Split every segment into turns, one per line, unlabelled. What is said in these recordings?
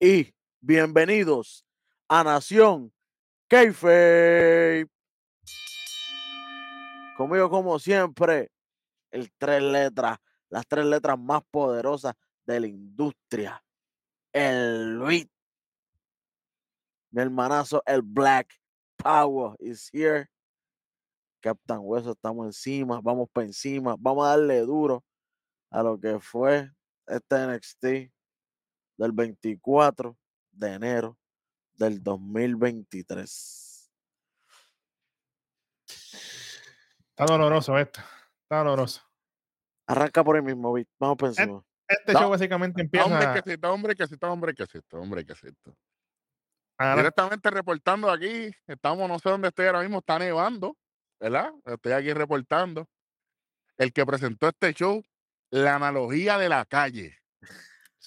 y bienvenidos a Nación Keife. Conmigo, como siempre, el tres letras, las tres letras más poderosas de la industria. El Luis. Mi hermanazo, el Black Power is here. Captain Hueso, estamos encima, vamos para encima, vamos a darle duro a lo que fue este NXT del 24 de enero del 2023.
Está doloroso esto. Está doloroso.
Arranca por ahí mismo, Vic. Vamos por encima.
Este
No.
show básicamente empieza.
Hombre, que cito, hombre, que cito, hombre, que cito, hombre, que.
Ahora,
Directamente reportando aquí, estamos, no sé dónde estoy ahora mismo, está nevando, ¿verdad? Estoy aquí reportando. El que presentó este show, la analogía de la calle.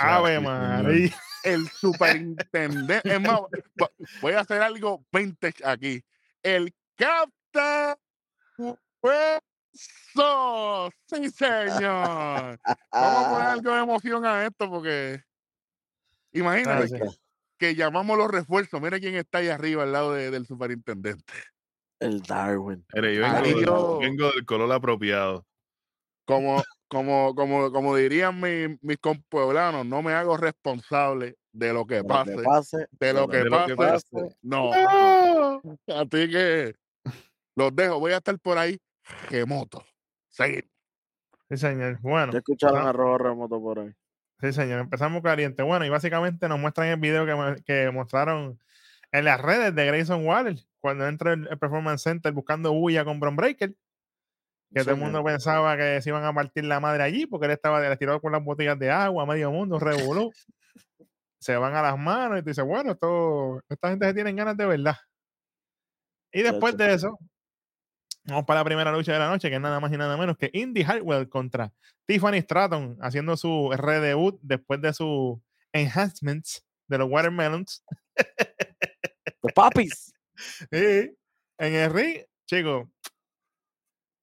Ave María.
El superintendente. es más, vo- voy a hacer algo vintage aquí. El Captain Hueso. Sí, señor. Vamos a poner algo de emoción a esto porque imagínate
sí.
que, que llamamos los refuerzos. Mira quién está ahí arriba al lado de- del superintendente.
el Darwin.
Mire, vengo,
yo-
vengo del color apropiado.
Como, como, como, como dirían mi- mis compueblanos, no me hago responsable de lo que
De lo
pase.
que pase,
De lo que
de lo que
pase.
pase.
No. Así que los dejo. Voy a estar por ahí remoto. Seguir.
Sí, señor. Bueno,
Ya escucharon a Rojo Remoto por ahí.
sí, señor. Empezamos caliente. Bueno, y básicamente nos muestran el video que, que mostraron en las redes de Grayson Waller cuando entra el, el Performance Center buscando bulla con Bron Breaker. Que todo el mundo pensaba que se iban a partir la madre allí porque él estaba tiró con las botellas de agua, medio mundo, revolú. se van a las manos y tú dices, bueno, esto, esta gente se tienen ganas de verdad. Y después de eso, vamos para la primera lucha de la noche, que es nada más y nada menos que Indy Hartwell contra Tiffany Stratton, haciendo su redebut después de sus enhancements de los Watermelons.
Los papis.
Y en el ring, chicos,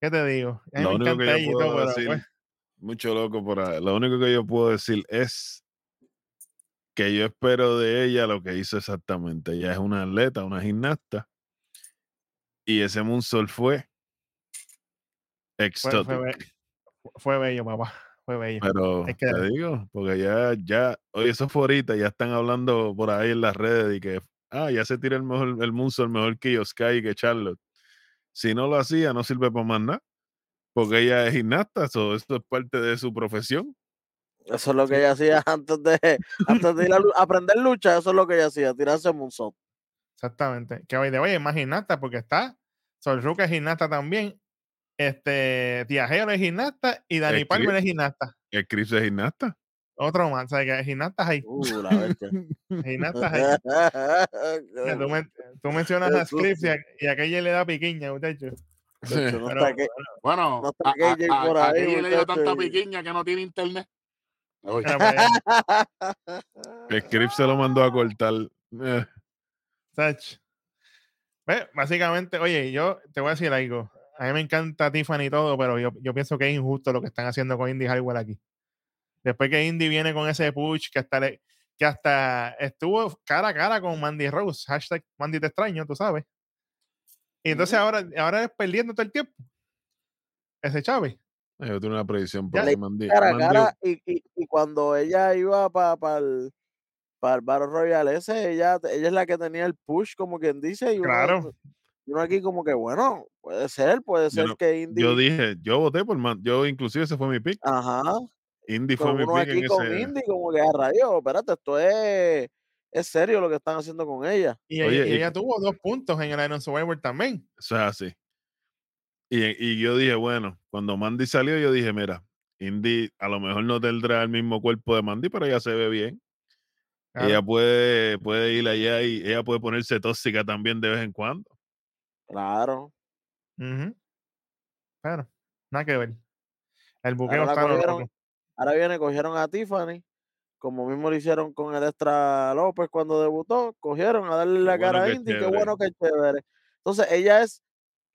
¿qué te digo? A mí
Lo
me
único que yo puedo
todo,
decir,
pues,
mucho loco por ahí. Lo único que yo puedo decir es que yo espero de ella lo que hizo exactamente. Ella es una atleta, una gimnasta. Y ese Moonsault fue
fue,
exótico.
fue be- fue bello, papá. Fue bello.
Pero
que
te digo, porque ya, ya, oye, eso fue ahorita, ya están hablando por ahí en las redes y que, ah, ya se tira el mejor, el Moonsault mejor que Sky y que Charlotte. Si no lo hacía, no sirve para más nada, porque ella es gimnasta, so, esto es parte de su profesión.
Eso es lo que ella hacía antes de, antes de ir a aprender lucha. Eso es lo que ella hacía, tirarse un moonsault.
Exactamente. Que hoy de hoy es más gimnasta porque está Sol Ruca es gimnasta también. Este Tiajero es gimnasta y Dani Palmer es gimnasta.
El Chris es gimnasta.
Otro más, ¿sabes? Que gimnastas ahí.
Uh, la bestia.
Gimnastas ahí. Tú, men- tú mencionas a Scripps y, a, y aquella le da piquiña, muchachos.
Sí.
No
Pero-
está que-
Bueno,
No está
a, a-
por
a
ahí,
le dio tanta
muchacho,
piquiña que no tiene internet.
Pues,
El Chris se lo mandó a cortar. Eh,
Sach. Ve, Básicamente, oye, yo te voy a decir algo. A mí me encanta Tiffany y todo, pero yo, yo pienso que es injusto lo que están haciendo con Indy Hartwell aquí. Después que Indy viene con ese push que hasta, le- que hasta estuvo cara a cara con Mandy Rose, hashtag Mandy te extraño, tú sabes. Y entonces ahora, ahora es perdiendo todo el tiempo. Ese Chávez.
yo tengo una predicción ahí, Mandy.
cara a cara y, y, y cuando ella iba para el para el Battle Royale ese, ella, ella es la que tenía el push, como quien dice, y uno,
Claro.
y uno aquí como que, bueno, puede ser, puede ser
no-
que Indy,
Yo dije, yo voté por Man, yo inclusive ese fue mi pick.
ajá,
Indy
pero
fue pick
aquí
en
con
ese.
Indy como que a rayos, espérate, esto es, es serio lo que están haciendo con ella.
Y,
Oye,
ella, y
y-
ella tuvo dos puntos en el Iron Survivor también.
Eso es así. Y, y yo dije, bueno, cuando Mandy salió, yo dije, mira, Indy a lo mejor no tendrá el mismo cuerpo de Mandy, pero ella se ve bien.
Claro.
Ella puede, puede ir allá y ella puede ponerse tóxica también de vez en cuando.
Claro.
Ujú. Pero, nada que ver. El buqueo está.
Ahora viene, cogieron a Tiffany, como mismo lo hicieron con el Extra López cuando debutó, cogieron a darle
Qué
la
bueno,
cara a Indy, qué bueno, qué chévere. Entonces, ella es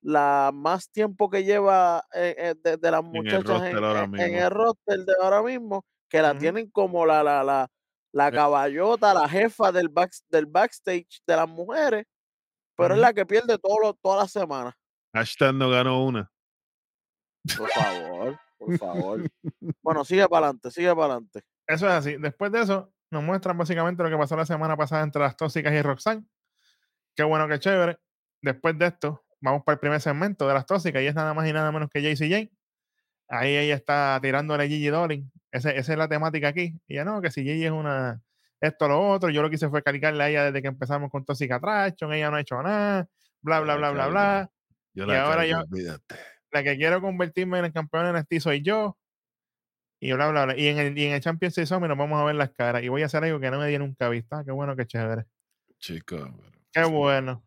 la más tiempo que lleva eh, eh, de, de las muchachas en,
ahora
en- en
mismo.
el roster de ahora mismo, que la tienen como la, la, la, la
Eh.
caballota, la jefa del, back, del backstage de las mujeres, pero es la que pierde todo lo- toda la semana.
Hashtag no ganó una.
Por favor, por favor. Bueno, sigue para adelante, sigue para adelante.
Eso es así. Después de eso, nos muestran básicamente lo que pasó la semana pasada entre las tóxicas y Roxanne. Qué bueno, qué chévere. Después de esto, vamos para el primer segmento de las tóxicas y es nada más y nada menos que JCJ. Ahí ella está tirándole a Gigi Dolin. Esa es la temática aquí. Y ya no, que si Gigi es una esto, lo otro, yo lo que hice fue calicarle a ella desde que empezamos con Tóxica Attraction, ella no ha hecho nada, bla, bla, bla, bla, bla.
Yo
Y ahora yo-
olvídate.
La que quiero convertirme en el campeón NXT soy yo. Y bla, bla, bla. Y en el, y en el Champions Series nos vamos a ver las caras. Y voy a hacer algo que no me di nunca vista. Qué bueno, qué chévere.
Chico.
Qué bueno.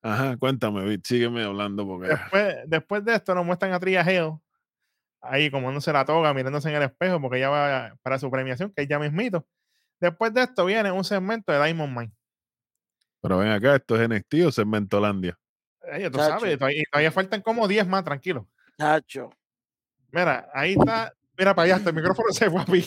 Ajá, cuéntame, sígueme hablando porque
Después, después de esto nos muestran a Tria Hill ahí comándose la toga, mirándose en el espejo porque ella va para su premiación, que es ya mismito. Después de esto viene un segmento de Diamond Mine.
Pero ven acá, esto es NXT o Segmentolandia.
Tú
Chacho.
sabes, todavía, faltan como 10 más, tranquilo.
Chacho.
Mira, ahí está. Mira para allá, hasta el micrófono se fue a mí.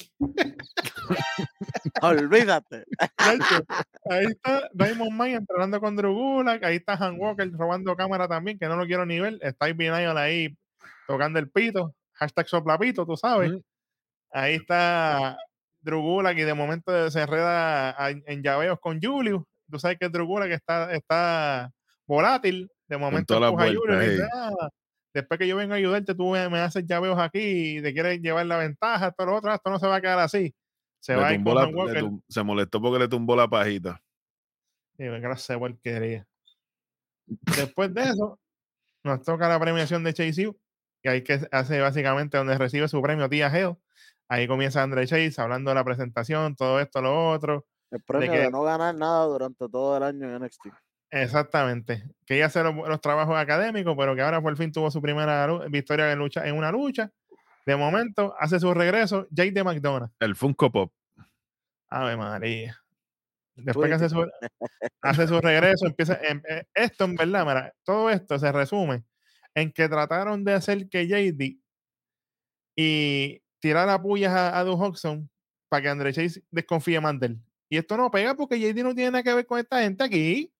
Olvídate.
Ahí está Diamond Mine entrenando con Drew Gulak, ahí está Han Walker robando cámara también, que no lo quiero ni ver. Está Ivy ahí tocando el pito, hashtag soplapito, tú sabes. Ahí está Drew Gulak y de momento se enreda en llaveos con Julius. Tú sabes que Drew Gulak está, está volátil. De momento
todas las
empuja a Julius y le dice, "Ah, después que yo venga a ayudarte, tú me me haces llaveos aquí y te quieres llevar la ventaja, todo lo otro, esto no se va a quedar así. Se
Le
va a ir
la-
Walker.
tum- se molestó porque le tumbó la pajita.
Y de porquería. Después de eso, nos toca la premiación de Chase U, y ahí que hace básicamente donde recibe su premio Tía Hill. Ahí comienza André Chase hablando de la presentación, todo esto, lo otro.
El premio
que-
de no ganar nada durante todo el año en NXT.
Exactamente. Que ella hace los, los trabajos académicos, pero que ahora por fin tuvo su primera victoria en, lucha, en una lucha. De momento, hace su regreso Jake de McDonald's.
El Funko Pop.
Ave María. Después que hace su, hace su regreso, empieza. em- eh, esto, en verdad, mira, todo esto se resume en que trataron de hacer que JD y tirar a pullas a, a Doug Hodgson para que André Chase desconfíe más de él. Y esto no pega porque JD no tiene nada que ver con esta gente aquí.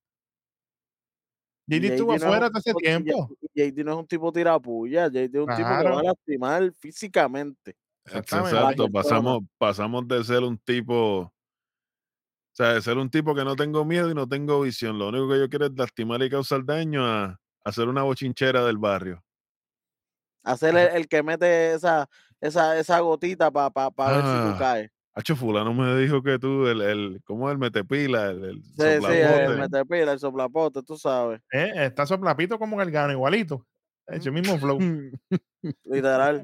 JD
JD
estuvo
no es un
afuera
tipo-
tiempo.
JD no es un tipo tirapulla, JD es un tipo que va a lastimar físicamente.
Exactamente.
Exacto, pasamos, pasamos de ser un tipo, o sea, de ser un tipo que no tengo miedo y no tengo visión. Lo único que yo quiero es lastimar y causar daño a, ser una bochinchera del barrio.
Hacer el, el que mete esa, esa, esa gotita para pa, pa ver si
Ah,
tú caes.
Hacho, fulano me dijo que tú, el, el ¿cómo es el metepila? El, el
Sí, sí, el
soplapote.
metepila, el soplapote, tú sabes.
Eh, está soplapito como Gargano, igualito. Ese mismo flow.
Literal.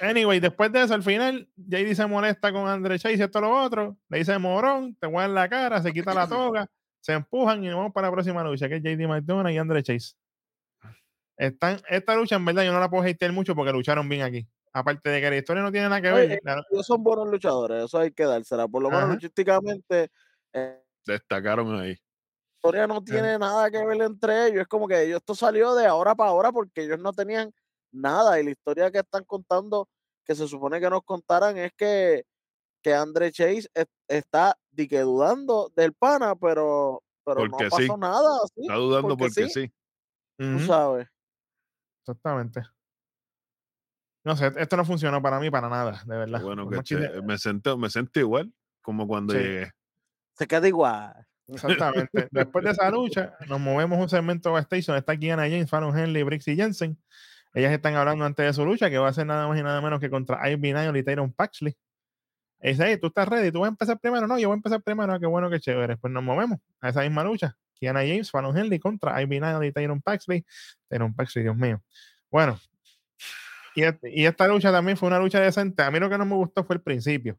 Anyway, después de eso, al final, JD se molesta con André Chase y esto lo otro. Le dice morón, te en la cara, se quita la toga, se empujan y nos vamos para la próxima lucha, que es JD McDonough y André Chase. Están, esta lucha, en verdad, yo no la puedo hatear mucho porque lucharon bien aquí. Aparte de que la historia no tiene nada que
Oye,
ver. la-
Ellos son buenos luchadores, eso hay que dársela. Por lo menos luchísticamente, eh,
Destacaron ahí.
la historia no tiene nada que ver entre ellos. Es como que ellos, esto salió de ahora para ahora porque ellos no tenían nada. Y la historia que están contando, que se supone que nos contaran, es que, que André Chase es- está di que dudando del pana, pero, pero no pasó
sí.
nada.
Está dudando porque, sí.
Tú sabes.
Exactamente. No sé, esto no funcionó para mí para nada, de verdad.
Bueno, que
te-
me sentí, me sentí igual como cuando
Sí.
llegué.
Se queda igual.
Exactamente. Después de esa lucha, nos movemos un segmento backstage está Kiana James, Fallon Henley, Brixie Jensen. Ellas están hablando antes de su lucha, que va a ser nada más y nada menos que contra Ivy Nile y Tyron Paxley. Y dice, hey, ¿tú estás ready? ¿Tú vas a empezar primero? No, yo voy a empezar primero. Ah, qué bueno, qué chévere. Pues nos movemos a esa misma lucha. Kiana James, Fallon Henley contra Ivy Nile y Tyron Paxley. Tyron Paxley, Dios mío. Bueno. Y, esta lucha también fue una lucha decente. A mí lo que no me gustó fue el principio.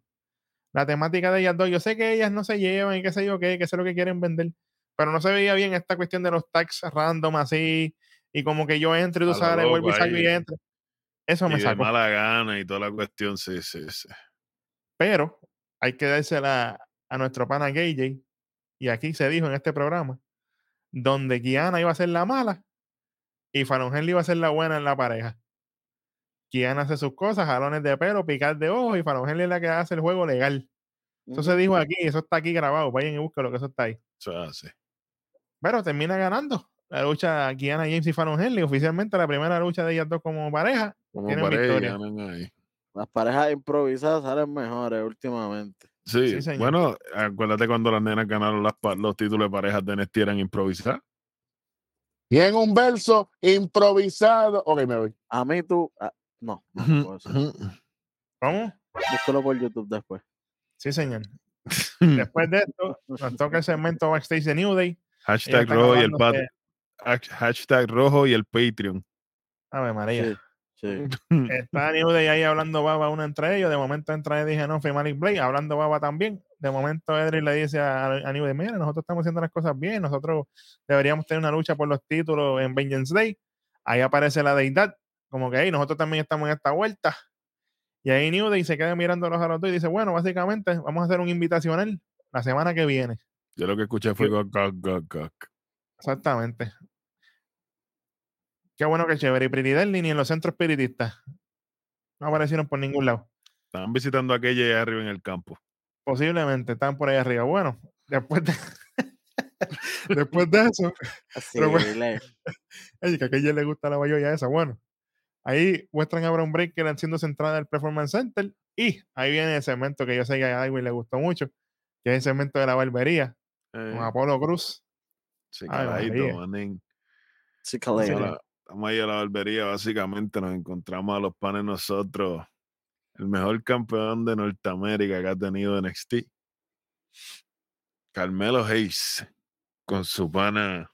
La temática de ellas dos. Yo sé que ellas no se llevan y qué sé yo qué, que sé lo que quieren vender. Pero no se veía bien esta cuestión de los tags random así. Y como que yo entro y tú sales, vuelvo y salgo y entro. Eso
Y
me sacó.
mala gana y toda la cuestión, sí, sí, sí.
Pero hay que dársela a nuestro pana KJ. Y aquí se dijo en este programa, donde Kiana iba a ser la mala y Fallon Henley iba a ser la buena en la pareja. Kiana hace sus cosas, jalones de pelo, picar de ojos y Fallon Henley es la que hace el juego legal. Eso se dijo aquí, eso está aquí grabado. Vayan y busquen lo que eso está ahí.
Es así.
Pero termina ganando la lucha Kiana James y Fallon Henley. Oficialmente la primera lucha de ellas dos como pareja.
Como
Tienen
pareja,
victoria.
ganan ahí.
Las parejas improvisadas salen mejores últimamente.
Sí,
Sí, señor.
bueno, acuérdate cuando las nenas ganaron las los títulos de parejas de NXT eran improvisadas.
Y en un verso improvisado. Ok, me voy.
A mí tú. No, no, no puedo decir.
¿Cómo?
Búscalo por YouTube después.
Sí, señor. Después de esto, nos toca el segmento backstage de New Day.
Hashtag rojo y el pat
que-
hashtag rojo y el Patreon.
Ave María.
Sí, sí.
Está New Day ahí hablando baba uno entre ellos. De momento entra Eddie Genoff y Malik Blade hablando baba también. De momento Edric le dice a, a New Day, mira, nosotros estamos haciendo las cosas bien. Nosotros deberíamos tener una lucha por los títulos en Vengeance Day. Ahí aparece la deidad. Como que ahí nosotros también estamos en esta vuelta. Y ahí New Day se queda mirándolos a los dos y dice, bueno, básicamente vamos a hacer un invitacional la semana que viene.
Yo lo que escuché fue gok, gok, gok, gok.
Exactamente. Qué bueno que chévere. Y Pretty Deadly ni en los centros espiritistas. No aparecieron por ningún lado.
Estaban visitando a aquella allá arriba en el campo.
Posiblemente están por ahí arriba. Bueno, después de, después de eso,
Así,
Pero bueno. que a aquella le gusta la bayoya esa. Bueno, ahí muestran a Brown Breaker haciendo su entrada del Performance Center. Y ahí viene el segmento que yo sé que a Edwin le gustó mucho, que es el segmento de la barbería
Eh,
con Apolo Cruz. María.
manín. Ahora, Estamos ahí a la barbería, básicamente nos encontramos a los panes nosotros. El mejor campeón de Norteamérica que ha tenido NXT. Carmelo Hayes con su pana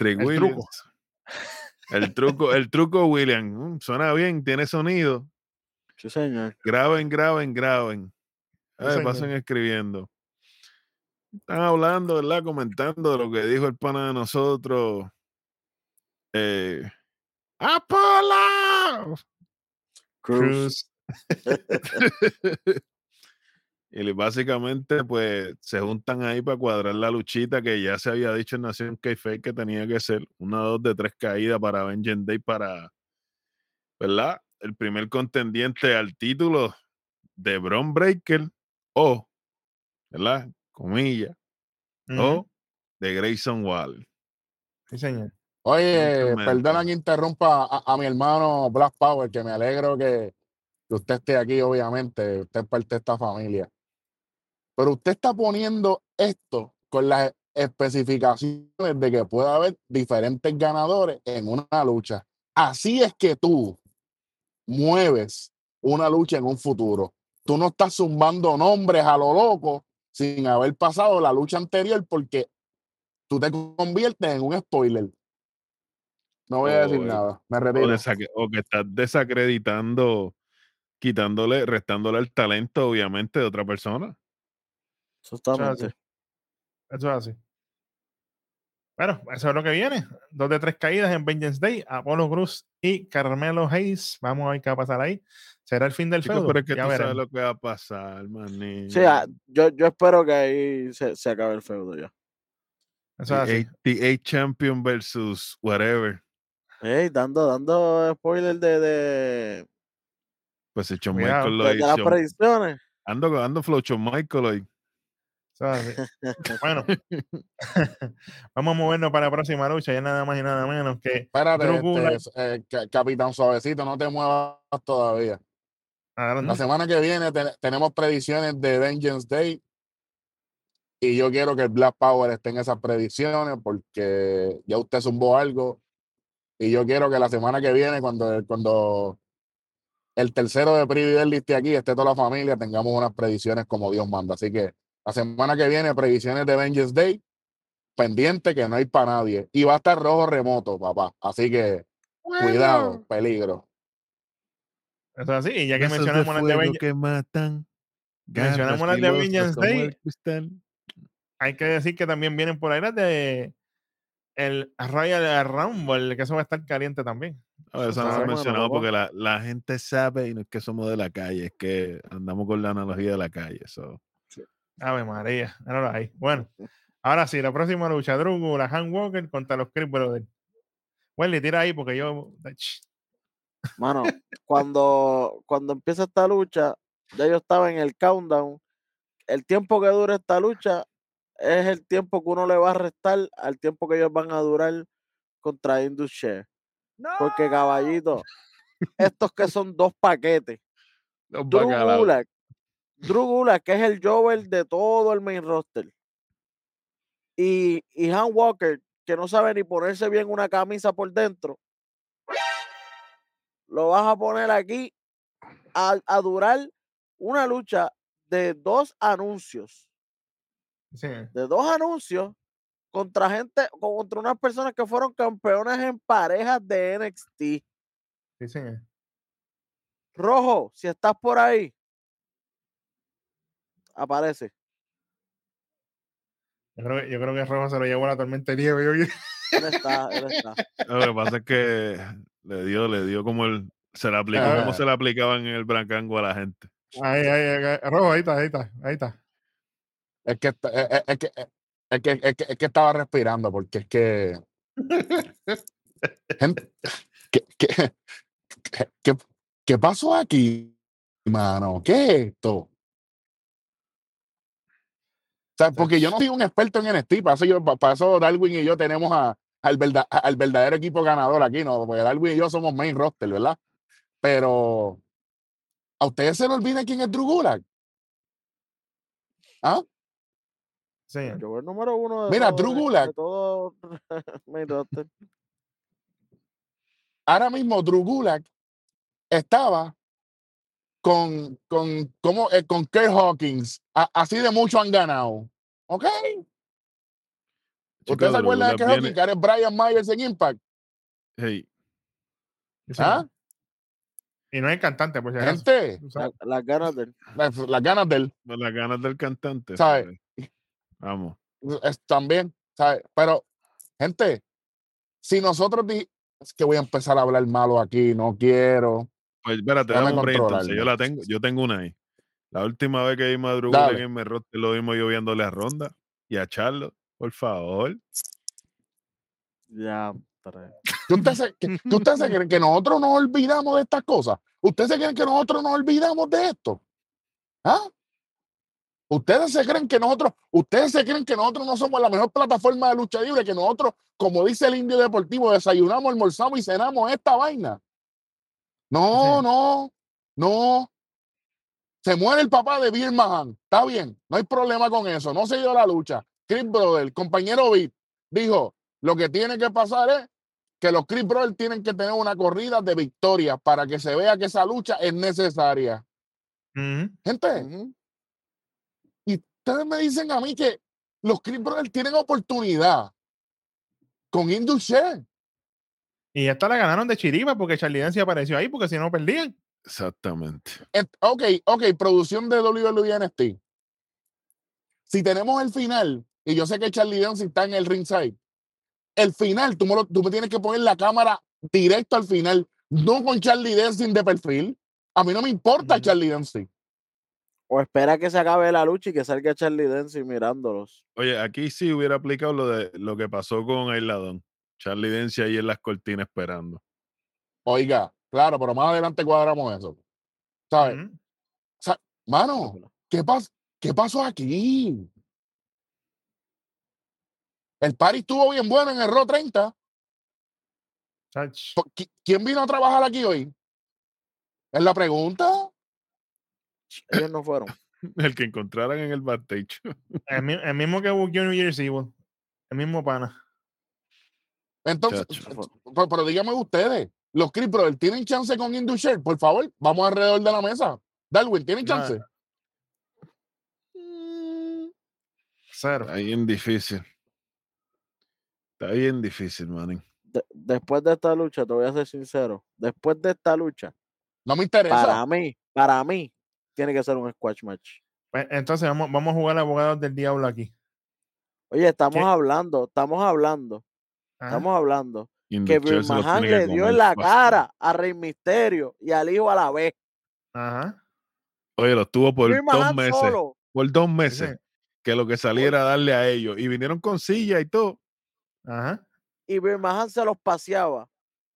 Williams. El truco, el truco William. Mm, suena bien, tiene sonido.
Sí, señor.
Graben, graben, graben.
Sí,
Ay,
señor.
pasen escribiendo. Están hablando, ¿verdad? Comentando de lo que dijo el pana de nosotros. Eh, ¡Apolo!
Cruz.
y básicamente, pues, se juntan ahí para cuadrar la luchita que ya se había dicho en Nación k que tenía que ser una, dos de tres caídas para Vengeance Day para, ¿verdad? El primer contendiente al título de Bron Breaker o, ¿verdad? Comilla, o de Grayson Wall.
Sí, señor.
Oye, perdona que interrumpa a, a mi hermano Black Power, que me alegro que, que usted esté aquí, obviamente, usted es parte de esta familia. Pero usted está poniendo esto con las especificaciones de que puede haber diferentes ganadores en una lucha. Así es que tú mueves una lucha en un futuro. Tú no estás zumbando nombres a lo loco sin haber pasado la lucha anterior porque tú te conviertes en un spoiler. No voy a decir
O,
nada. Me
O,
retiro.
desac- o que estás desacreditando, quitándole, restándole el talento, obviamente, de otra persona.
Justamente.
así. Eso es así. Bueno, eso es lo que viene. Dos de tres caídas en Vengeance Day. Apolo Cruz y Carmelo Hayes. Vamos a ver qué va a pasar ahí. ¿Será el fin del
Chicos,
feudo?
pero es que
Ya
tú sabes
veremos.
lo que va a pasar.
Sí, ah, yo, yo espero que ahí se, se acabe el feudo ya.
Eso es así.
The A Champion versus whatever.
Ey, dando, dando spoiler de, de,
Pues el. Michael lo
las
hizo.
predicciones.
Ando, ando flow Michael hoy.
Bueno, vamos a movernos para la próxima lucha. Ya nada más y nada menos que
Espérate, este, eh, ca- Capitán Suavecito, no te muevas todavía. La semana que viene te- tenemos predicciones de Vengeance Day. Y yo quiero que el Black Power esté en esas predicciones porque ya usted zumbó algo. Y yo quiero que la semana que viene, cuando, cuando el tercero de Prividel esté aquí, esté toda la familia, tengamos unas predicciones como Dios manda. Así que la semana que viene, predicciones de Vengeance Day, pendiente que no hay para nadie. Y va a estar rojo remoto, papá. Así que cuidado, peligro.
Eso es así. Y ya que
de
mencionamos las de Vengeance,
que matan.
Mencionamos
garras
las de
filosas
Vengeance
como
Day. hay que decir que también vienen por ahí las de el Royal Rumble, que eso va a estar caliente también.
A ver, eso no se ha
bueno,
mencionado porque la, la gente sabe y no es que somos de la calle, es que andamos con la analogía de la calle. so.
Ave María, míralo ahí. Bueno, ahora sí, la próxima lucha, Drugo, la Han Walker contra los Creep Brothers. Wendy, tira ahí porque yo.
Mano, cuando, cuando empieza esta lucha, ya yo estaba en el countdown el tiempo que dure esta lucha es el tiempo que uno le va a restar al tiempo que ellos van a durar contra Indus Porque caballito, estos que son dos paquetes,
Los
Drew. Gulak, Drew Gulak, que es el Jover de todo el main roster. Y, y Han Walker, que no sabe ni ponerse bien una camisa por dentro. Lo vas a poner aquí a, a durar una lucha de dos anuncios.
Sí,
De dos anuncios contra gente, contra unas personas que fueron campeonas en parejas de NXT.
sí.
Rojo, si estás por ahí, aparece.
Yo creo, que- yo creo que Rojo se lo llevó a la tormenta de nieve. yo-
Él está, él está.
Lo que pasa es que le dio, le dio como el. Se le aplicó como
Ajá.
se le aplicaban en el brancango a la gente.
Ahí, ahí, ahí, Rojo, ahí está, ahí está, ahí está.
Es que, está- es, es- es que, es, que, es, que, es que estaba respirando, porque es que. Gente, ¿qué, qué, qué, qué- qué pasó aquí, mano? ¿Qué es esto? O sea, porque yo no soy un experto en NXT, para eso, yo, para eso Darwin y yo tenemos a, al, verda- al verdadero equipo ganador aquí, ¿no? Porque Darwin y yo somos main roster, ¿verdad? Pero a ustedes se les olvida quién es Drew Gulak. ¿Ah?
Sí.
Yo el número uno de
Mira,
todo,
Drew Gulak.
de todo main roster.
ahora mismo Drew Gulak estaba con, con, como, eh, con Kirk Hawkins. A- así de mucho han ganado. ¿Ok?
Chico,
¿Usted se
Drew
acuerda de
viene-
Hawkins, que era Brian Myers en Impact?
hey,
sí.
¿Ah?
Y no es cantante, por si acaso.
Gente.
La- las ganas de él.
las, las ganas de él
las ganas del cantante.
¿Sabe?
¿sabes? Vamos.
es- también, ¿sabes? Pero, gente, si nosotros di- es que voy a empezar a hablar malo aquí, no quiero.
Pues espérate, dame un break entonces. Yo la tengo, yo tengo una ahí. La última vez que vimos a Drew
Dale.
Gulak en Merrote lo vimos yo viéndole a Ronda y a Charlotte. Por favor.
Ya, tres.
¿Que ustedes se, que, se creen que nosotros nos olvidamos de estas cosas? ¿Ustedes se creen que nosotros nos olvidamos de esto? ¿Ah? ¿Ustedes se creen que nosotros, ustedes se creen que nosotros no somos la mejor plataforma de lucha libre, que nosotros, como dice el indio deportivo, desayunamos, almorzamos y cenamos esta vaina? No,
Sí.
no, no. Se muere el papá de Bill Mahan. Está bien, no hay problema con eso. No se dio la lucha. Chris Brother, compañero Beat, dijo: Lo que tiene que pasar es que los Chris Brothers tienen que tener una corrida de victoria para que se vea que esa lucha es necesaria. Gente, y ustedes me dicen a mí que los Chris Brothers tienen oportunidad con Indusher.
Y esta la ganaron de chiripa porque Charlie Dance apareció ahí porque si no perdían.
Exactamente.
Ent- Ok, ok, producción de WWE NXT. Si tenemos el final, y yo sé que Charlie Dance está en el ringside, el final, tú me, lo- tú me tienes que poner la cámara directo al final, no con Charlie Dancing de perfil. A mí no me importa
Ujú.
Charlie Dancing.
O espera que se acabe la lucha y que salga Charlie Dempsey mirándolos.
Oye, aquí sí hubiera aplicado lo de lo que pasó con Ailadón. Charlie Dempsey ahí en las cortinas esperando.
Oiga, claro, pero más adelante cuadramos eso. ¿Sabes?
Ujú.
Mano, ¿qué, pas ¿qué pasó aquí? El party estuvo bien bueno en el Raw 30.
Chach.
Po- qui- ¿Quién vino a trabajar aquí hoy? Es la pregunta.
Ellos no fueron.
El que encontraran en el backstage.
El, mi- el mismo que buqueó New Year's Evil. El mismo pana.
Entonces,
Chacho.
pero, pero díganme ustedes, los Chris Brothers, ¿tienen chance con Indusher? Por favor, vamos alrededor de la mesa. Darwin, ¿tienen
No,
chance?
Cero.
Está bien difícil. Está bien difícil, man.
De- después de esta lucha, te voy a ser sincero. Después de esta lucha,
No me interesa.
para mí, para mí, tiene que ser un squash match.
Pues, entonces vamos, vamos a jugar abogados del diablo aquí.
Oye, estamos
¿Qué?
hablando, estamos hablando,
Ajá.
estamos hablando que Bill Mahan le dio
comer
en la
fácil.
cara a Rey Misterio y al hijo a la vez.
Ajá.
Oye, los tuvo por
Bill
dos
Mahan
meses.
solo.
Por dos meses.
sí.
Que lo que saliera a darle a ellos. Y vinieron con silla y todo.
Ajá.
y Bill Mahan se los paseaba.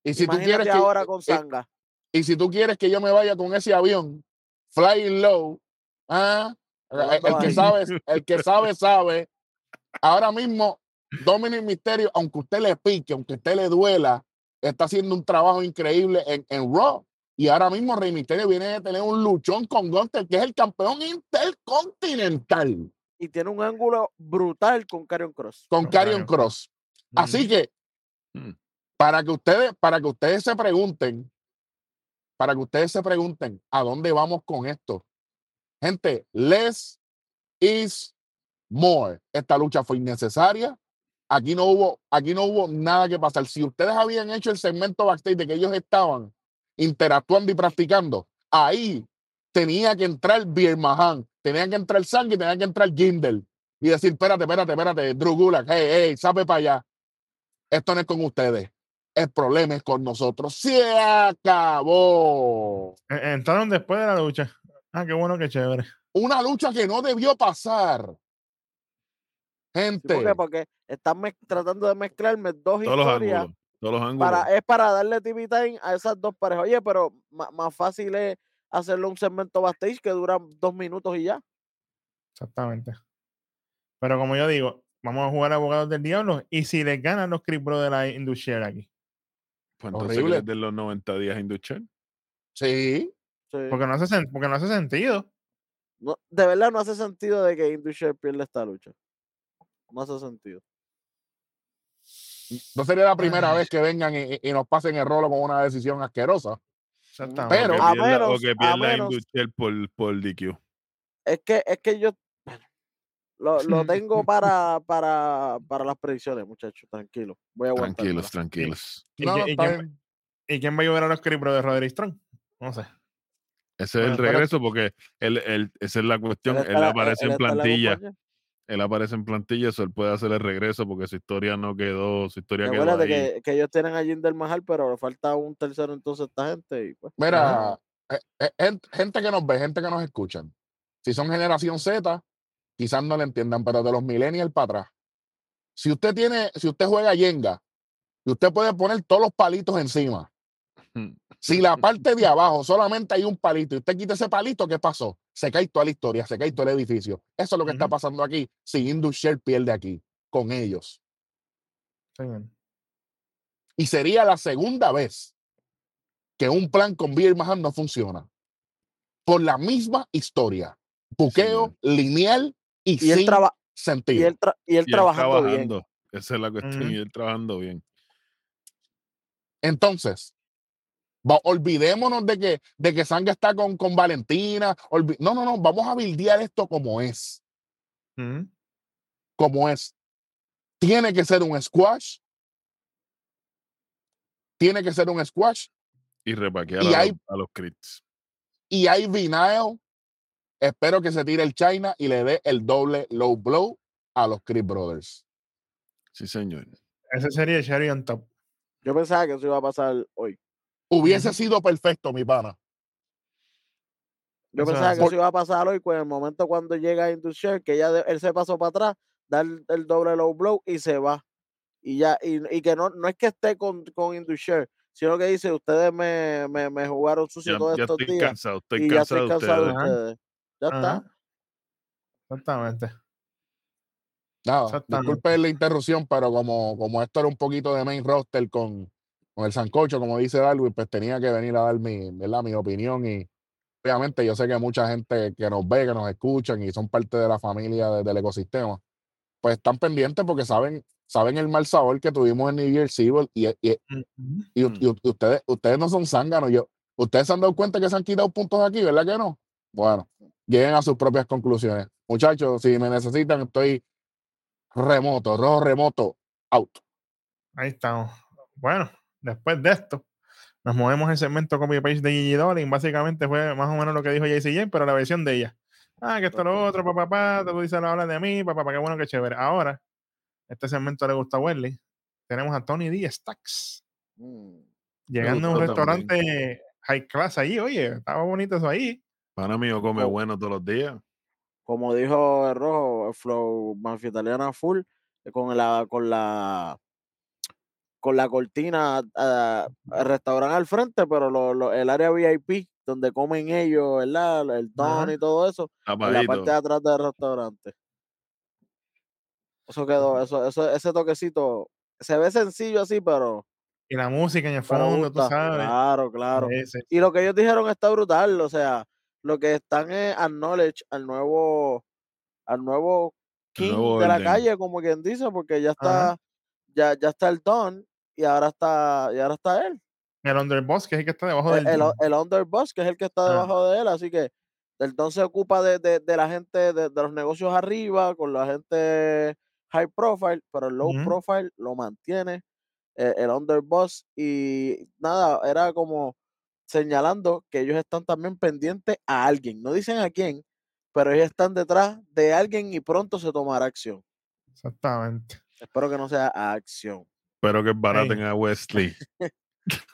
y si tú quieres que,
ahora con
eh,
Sanga.
y si tú quieres que yo me vaya con ese avión, flying low, ah, El,
Hablando
el que sabe, el que sabe, sabe. Ahora mismo, Dominic Misterio, aunque usted le pique, aunque usted le duela, está haciendo un trabajo increíble en, en Raw. Y ahora mismo Rey Misterio viene de tener un luchón con Gunter, que es el campeón intercontinental,
Y tiene un ángulo brutal con Karrion Cross.
con
Con
Karrion Cross. Así
Ujú.
que,
Mm.
para que ustedes, para que ustedes se pregunten, para que ustedes se pregunten a dónde vamos con esto. Gente, less is more. Esta lucha fue innecesaria. Aquí no hubo, aquí no hubo nada que pasar. Si ustedes habían hecho el segmento backstage de que ellos estaban interactuando y practicando, ahí tenía que entrar Beer Mahan, tenía que entrar Sang y tenía que entrar Gindel y decir, espérate, espérate, espérate, Drew Gulak, hey, hey, sabe para allá. Esto no es con ustedes. El problema es con nosotros. Se acabó.
E- Entraron después de la lucha. Ah, qué bueno, qué chévere.
Una lucha que no debió pasar. Gente,
¿Por qué? Porque están tratando de mezclarme dos
Todos los
historias.
ángulos. Todos los ángulos.
Para, es para darle TV time a esas dos parejas. Oye, pero más fácil es hacerle un segmento backstage que dura dos minutos y ya.
Exactamente. Pero como yo digo, vamos a jugar abogados del diablo. Y si les ganan los Creep Brothers la Industrial aquí.
Pues entonces,
horrible.
¿qué es de los 90 días industrial?
sí.
Sí.
Porque no hace, sen- porque no hace sentido.
No, de verdad no hace sentido de que Indusher pierda esta lucha. No hace sentido.
No sería la primera
Ay.
vez que vengan y, y nos pasen el rolo con una decisión asquerosa.
Exactamente.
Pero-
o que
A
pierda,
menos-
o que
a
pierda industrial por, por DQ.
Es que, es que yo lo, lo tengo para, para, para las predicciones, muchachos. Tranquilo. Voy a aguantar.
Tranquilos, tranquilos.
¿Y,
No,
quién-
no,
y
está
quién,
bien.
y quién va a ayudar a los Creep Brothers? Roderick Strong. No sé.
Ese es
Bueno,
el regreso porque él, él- esa es la cuestión. Él, aparece en plantilla. Él aparece en plantilla, eso él puede hacer el regreso porque su historia no quedó, su historia quedó
Acuérdate
ahí.
que, que ellos tienen a Jinder Mahal, pero le falta un tercero entonces a esta gente. Y pues,
Mira, eh, eh, gen- gente que nos ve, gente que nos escuchan. Si son generación Z, quizás no le entiendan, pero de los millennials para atrás. Si usted tiene, si usted juega Yenga, y usted puede poner todos los palitos encima. Si la parte de abajo solamente hay un palito y usted quita ese palito, ¿qué pasó? Se cae toda la historia, se cae todo el edificio. Eso es lo que está pasando aquí. Si Indushare pierde aquí con ellos. Y sería la segunda vez que un plan con Mahan no funciona. Por la misma historia. Buqueo, lineal y,
y él,
sin
y
sentido.
él, tra- y él
Y él
trabajando bien.
Esa es la cuestión. Y él trabajando bien.
Entonces, va- olvidémonos de que, de que Sanga está con, con Valentina. olvi- no, no, no. Vamos a bildear esto como es.
Ujú.
Como es. Tiene que ser un squash. Tiene que ser un squash.
Y repaquear
Y
a,
hay-
los, a los crits.
y hay vinyl. Espero que se tire el China y le dé el doble low blow a los Chris Brothers.
Sí, señor.
Ese sería el Cherry on top.
Yo pensaba que eso iba a pasar hoy.
Hubiese sido perfecto, mi pana.
Yo pensaba que
así.
eso iba a pasar hoy, pues en el momento cuando llega Indusher, que ya de- él se pasó para atrás, da el, el doble low blow y se va. Y ya, y, y que no, no es que esté con, con Indusher, sino que dice, ustedes me, me, me jugaron sucio
Ya,
todos
ya
estos
estoy
días
cansado. Estoy
y ya
cansado
estoy
de
cansado de
ustedes.
Ya está.
Exactamente.
Nada,
Exactamente.
disculpen la interrupción, pero como, como esto era un poquito de main roster con, con el Sancocho, como dice Darwin, pues tenía que venir a dar mi, ¿verdad? mi opinión. Y obviamente yo sé que mucha gente que nos ve, que nos escuchan y son parte de la familia de- del ecosistema, pues están pendientes porque saben, saben el mal sabor que tuvimos en New Year's Evil y, y, y ustedes, ustedes no son zánganos. Yo, ustedes se han dado cuenta que se han quitado puntos aquí, ¿verdad que no? Bueno, lleguen a sus propias conclusiones. Muchachos, si me necesitan, estoy remoto, rojo remoto, out.
Ahí estamos. Bueno, después de esto, nos movemos en el segmento copy page de Gigi Dolin. Básicamente fue más o menos lo que dijo JC Jane, pero la versión de ella. Ah, que esto lo otro, papá, papá, tú dices la habla de mí, papá, papá, qué bueno, qué chévere. Ahora, este segmento le gusta a Welly. Tenemos a Tony D. Stacks
Mm.
llegando a un
también.
restaurante high class ahí. Oye, estaba bonito eso ahí.
Pana mío come
Oh.
bueno todos los días.
Como dijo el rojo, el flow mafia italiana full, eh, con la, con la con la cortina, ah, el restaurante al frente, pero lo- lo- el área VIP donde comen ellos, ¿verdad? El don
Ajá.
y todo eso, en la parte de atrás del restaurante. Eso quedó, eso, eso, ese toquecito, se ve sencillo así, pero,
Y la música en el fondo, tú sabes.
Claro, claro.
Sí, sí.
Y lo que ellos dijeron está brutal, o sea, lo que están es acknowledge al nuevo, al nuevo king
nuevo
de la calle, como quien dice, porque ya
Ajá.
está, ya, ya está el Don y ahora está, y ahora está él.
El Underboss, que es el que está debajo
El,
del
el, Underboss, que es el que está
Ah.
debajo de él, así que el Don se ocupa de, de, de la gente, de, de los negocios arriba, con la gente high profile, pero el low profile lo mantiene eh, el Underboss y nada, era como señalando que ellos están también pendientes a alguien, no dicen a quién, pero ellos están detrás de alguien y pronto se tomará acción.
Exactamente.
Espero que no sea a acción.
Espero que baraten a Wesley.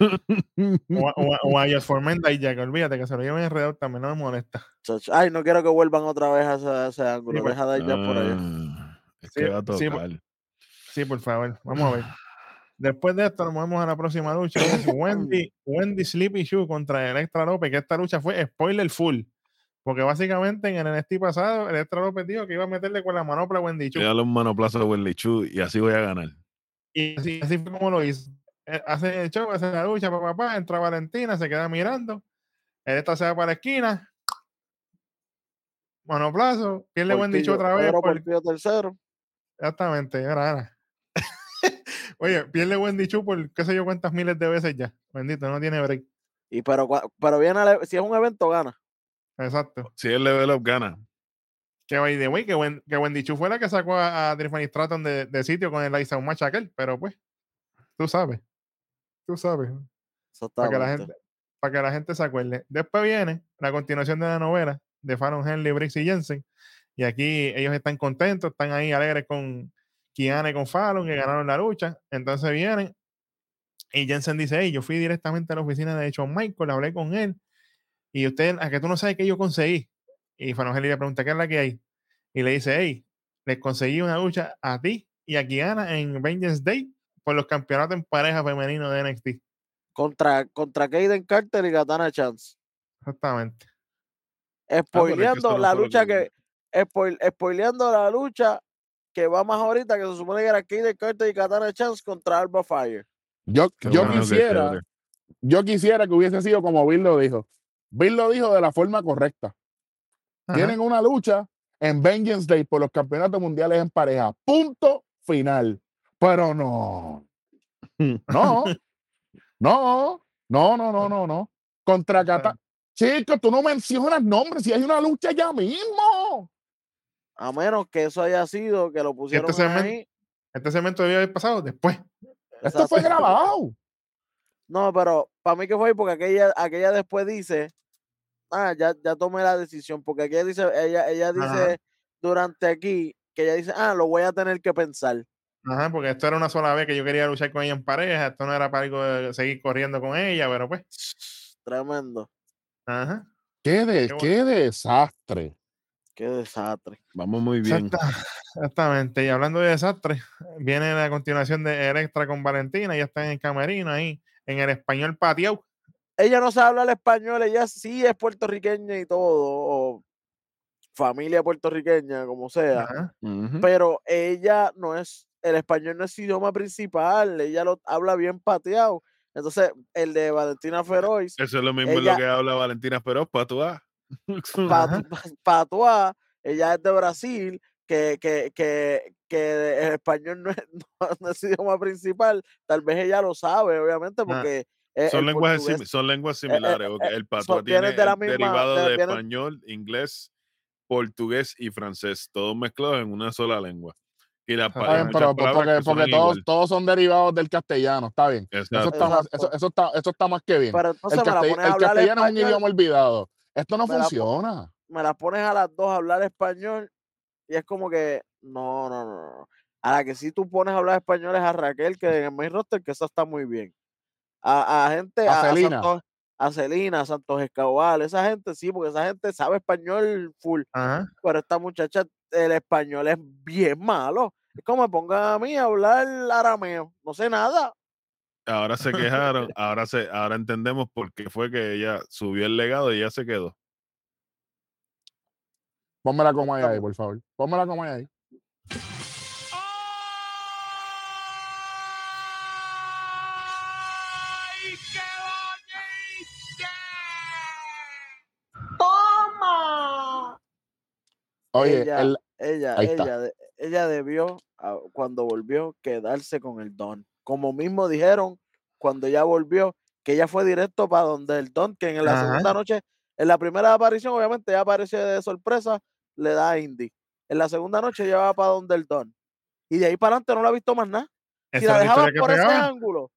O, a- o, a- o a Just for Men y Jack, olvídate que se lo lleven alrededor también, no me molesta.
Ay, no quiero que vuelvan otra vez a ese, a ese ángulo.
pues.
Deja de ir ya por allá.
Ah, es
Sí,
que va a
sí, por-
tocar.
Sí, por favor, vamos a ver. Después de esto, nos movemos a la próxima lucha. Wendy, Wendy Sleepy Shoe contra Electra López, que esta lucha fue spoiler full. Porque básicamente en el NXT pasado, Electra López dijo que iba a meterle con la manopla a Wendy Chu.
Yo los monoplazas de Wesley Chu y así voy a ganar.
Y así, así fue como lo hizo. Eh, Hace el show, hace la lucha, papá, papá, entra Valentina, se queda mirando. Electra se va para la esquina. Monoplazo, pierde Wendy Chu
Portillo,
otra vez. Por-
tercero.
Exactamente, ahora, ahora. Oye, pierde Wendy Chu por qué sé yo cuántas miles de veces ya. Bendito, no tiene break.
Y pero, pero viene e- si es un evento, gana.
Exacto.
Si el level up gana.
Que by the way, que, Wen- que Wendy Chu fue la que sacó a, a Tiffany Stratton de, de sitio con el Isa Match aquel, pero pues, tú sabes. Tú sabes. Para que, la gente, para que la gente se acuerde. Después viene la continuación de la novela de Fallon Henley, Briggs y Jensen. Y aquí ellos están contentos, están ahí alegres con Kiana y con Fallon, que ganaron la lucha. Entonces vienen y Jensen dice, hey, yo fui directamente a la oficina de Shawn Michael, hablé con él. Y usted, a que tú no sabes qué yo conseguí. Y Henley le pregunta, ¿qué es la que hay? Y le dice, hey, les conseguí una lucha a ti y a Kiana en Vengeance Day por los campeonatos en pareja femenino de NXT.
Contra, contra Kaden Carter y Katana Chance.
Exactamente.
que
Spoileando la lucha
que-
que. spoil- spoileando la lucha que va más ahorita, que se supone que era Kaden Carter y Katana Chance contra Alba Fire.
Yo,
Qué
yo
bueno,
quisiera, yo quisiera que hubiese sido como Bill lo dijo. Bill lo dijo de la forma correcta.
Ajá.
Tienen una lucha en Vengeance Day por los campeonatos mundiales en pareja. Punto final. Pero no. No. No. No, no, no, no, no. Contra Cata. Chicos, tú no mencionas nombres si hay una lucha ya mismo.
A menos que eso haya sido que lo pusieron
segmento-
ahí.
Este segmento debió haber pasado después.
Esto fue grabado.
No, pero para mí que fue ahí porque aquella, aquella después dice, ah, ya, ya tomé la decisión, porque aquella dice, ella, ella dice
Ajá.
durante aquí, que ella dice, ah, lo voy a tener que pensar.
Ajá, porque esto era una sola vez que yo quería luchar con ella en pareja. Esto no era para algo de seguir corriendo con ella, pero pues.
Tremendo.
Ajá.
Qué, de-
Qué bueno.
qué desastre.
Qué desastre.
Vamos muy bien.
Exacta- exactamente. Y hablando de desastre, viene la continuación de Electra con Valentina. Ya está en el camerino ahí, en el español pateado.
Ella no sabe hablar español, ella sí es puertorriqueña y todo, o familia puertorriqueña, como sea,
Ajá.
Pero ella no es, el español no es su idioma principal, ella lo habla bien pateado. Entonces, el de Valentina Feroz,
Eso es lo mismo
ella-
lo que habla Valentina Feroz, Patuá.
Patuá, ella es de Brasil, que, que, que, que el español no es, no- no es su idioma principal, tal vez ella lo sabe, obviamente, porque eh,
son,
el
lenguajes, sim- son lenguas
eh,
similares.
eh,
ok.
eh,
El
son-
patuá
vienen
tiene
de la
el
misma-
derivado
de-
de
vienen-
español, inglés, portugués y francés, todos mezclados en una sola lengua. Y la pa-
Está
bien, pero pues,
palabras
porque,
que
porque todos, todos son derivados del castellano, está bien. Eso
Exacto.
está, más, eso, eso está, eso está más que bien.
pero
El,
me la
castell-
pones a
el castellano es un idioma olvidado. Esto no
Me la
funciona.
me las pones a las dos a hablar español y es como que no, no, no. A la que sí tú pones a hablar español es a Raquel, que en el main roster, que eso está muy bien. A, a gente,
A
a,
Celina.
Santos, a Celina, a Santos Escabal, esa gente sí, porque esa gente sabe español full,
Ajá.
pero esta muchacha, el español es bien malo. Es como me pongan a mí a hablar arameo, no sé nada.
ahora se quejaron, ahora se, ahora entendemos por qué fue que ella subió el legado y ella se quedó.
Ponme la coma ahí, por favor. Ponme la coma ahí. Oye,
ella,
el-
ella, ella, ella debió, cuando volvió, quedarse con el Don. Como mismo dijeron cuando ella volvió, que ella fue directo para donde el Don, que en la
Ajá.
segunda noche, en la primera aparición, obviamente, ya aparece de sorpresa, le da a Indy. En la segunda noche, ella va para donde el Don. Y de ahí para adelante no la ha visto más nada. Si
Esa
la dejaban por ese ángulo,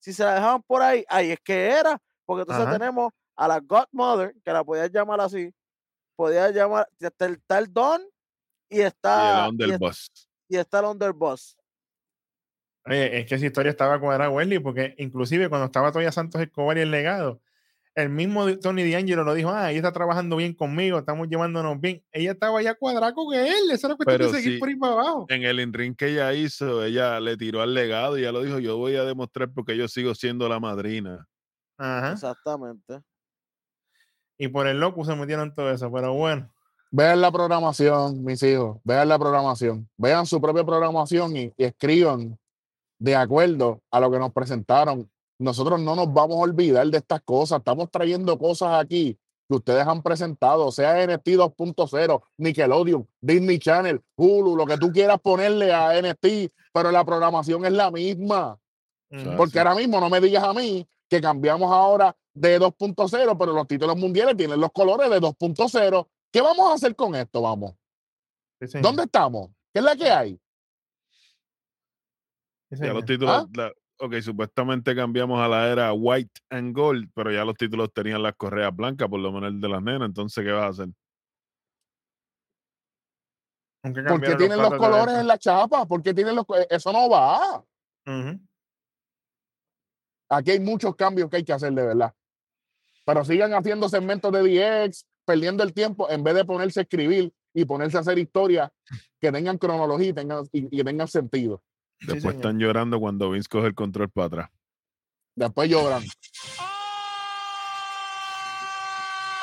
si se la dejaban por ahí, ahí es que era. Porque entonces
Ajá.
tenemos a la Godmother, que la podías llamar así, podías llamar, está el, está el Don y
Y el
está, y,
underboss.
y está el Underboss.
Oye, es que esa historia estaba cuadrada, Wesley, porque inclusive cuando estaba todavía Santos Escobar y el legado, el mismo Tony D'Angelo lo dijo, ah, ella está trabajando bien conmigo, estamos llevándonos bien. Ella estaba ya cuadrada con él, eso era cuestión
Pero
de seguir
sí,
por ahí para abajo.
En el in-ring que ella hizo, ella le tiró al legado y ella lo dijo, yo voy a demostrar porque yo sigo siendo la madrina.
Ajá.
Exactamente.
Y por el loco se metieron todo eso, pero bueno.
vean la programación, mis hijos. Vean la programación. Vean su propia programación y, y escriban de acuerdo a lo que nos presentaron. Nosotros no nos vamos a olvidar de estas cosas. Estamos trayendo cosas aquí que ustedes han presentado, sea NXT 2.0, Nickelodeon, Disney Channel, Hulu, lo que tú quieras ponerle a NXT, pero la programación es la misma.
Ujú.
Porque ahora mismo no me digas a mí que cambiamos ahora de 2.0, pero los títulos mundiales tienen los colores de 2.0. ¿Qué vamos a hacer con esto? Vamos.
Sí.
¿Dónde estamos? ¿Qué es la que hay?
Sí,
Ya los títulos,
¿Ah?
la- ok, supuestamente cambiamos a la era white and gold, pero ya los títulos tenían las correas blancas, por lo menos el de las nenas, entonces, ¿qué vas a hacer?
¿Por qué tienen los colores en la chapa? ¿Por qué tienen los Eso no va. Aquí hay muchos cambios que hay que hacer de verdad. Pero sigan haciendo segmentos de DX, perdiendo el tiempo en vez de ponerse a escribir y ponerse a hacer historias que tengan cronología y tengan, y, y tengan sentido.
Después están llorando cuando Vince coge el control para atrás.
Después lloran.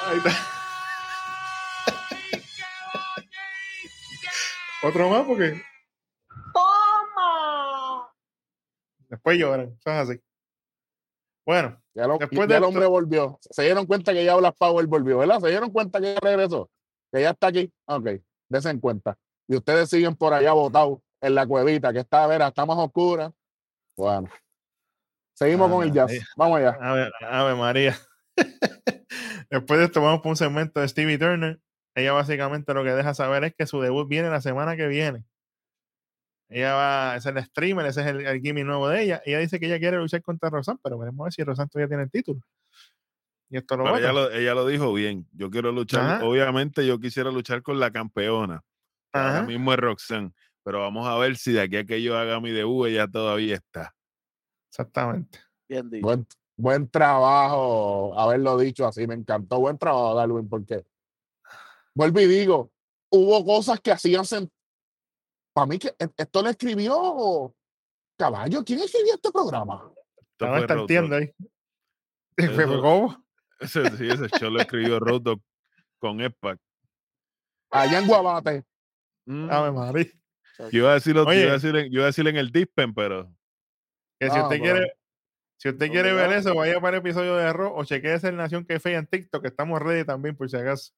Ahí está. Otro más porque
¡Toma!
después lloran. Eso es así. Bueno,
Ya, lo-
Después
ya
de
el hombre volvió. Se dieron cuenta que ya Black Power volvió, ¿verdad? Se dieron cuenta que ya regresó. Que ya está aquí. Ok, desen en cuenta. Y ustedes siguen por allá botados en la cuevita, que está, a ver, está más oscura. Bueno. Seguimos con el jazz. Vamos allá.
Ave, Ave María. Después de esto vamos por un segmento de Stevie Turner. Ella básicamente lo que deja saber es que su debut viene la semana que viene. Ella va a ser el streamer, ese es el, el gimmick nuevo de ella. Ella dice que ella quiere luchar contra Rosan, pero veremos a ver si Rosan todavía tiene el título. Y esto lo
ella lo, ella lo dijo bien. Yo quiero luchar,
Ajá.
obviamente yo quisiera luchar con la campeona. Ahora mismo es Roxanne. Pero vamos a ver si de aquí a que yo haga mi debut, ella todavía está.
Exactamente.
Bien dicho.
Buen, buen trabajo haberlo dicho así. Me encantó. Buen trabajo, Darwin, porque vuelvo y digo, hubo cosas que hacían sentido. Para mí, que e- esto lo escribió Caballo. ¿Quién escribió este programa?
Esto
Estaba estarteando
Dogg.
ahí. ¿Cómo?
Ese, sí, ese show lo escribió Road con Epac.
Allá en Guabate.
Mm.
Ave María.
Yo iba a decirlo, yo
Oye.
iba a decir, en- yo iba a decir en el Dispen, pero
Que si
Ah,
usted quiere, si usted quiere ver eso, vaya para el episodio de Raw o chequee el Nación que Fe en TikTok, que estamos ready también, por si acaso.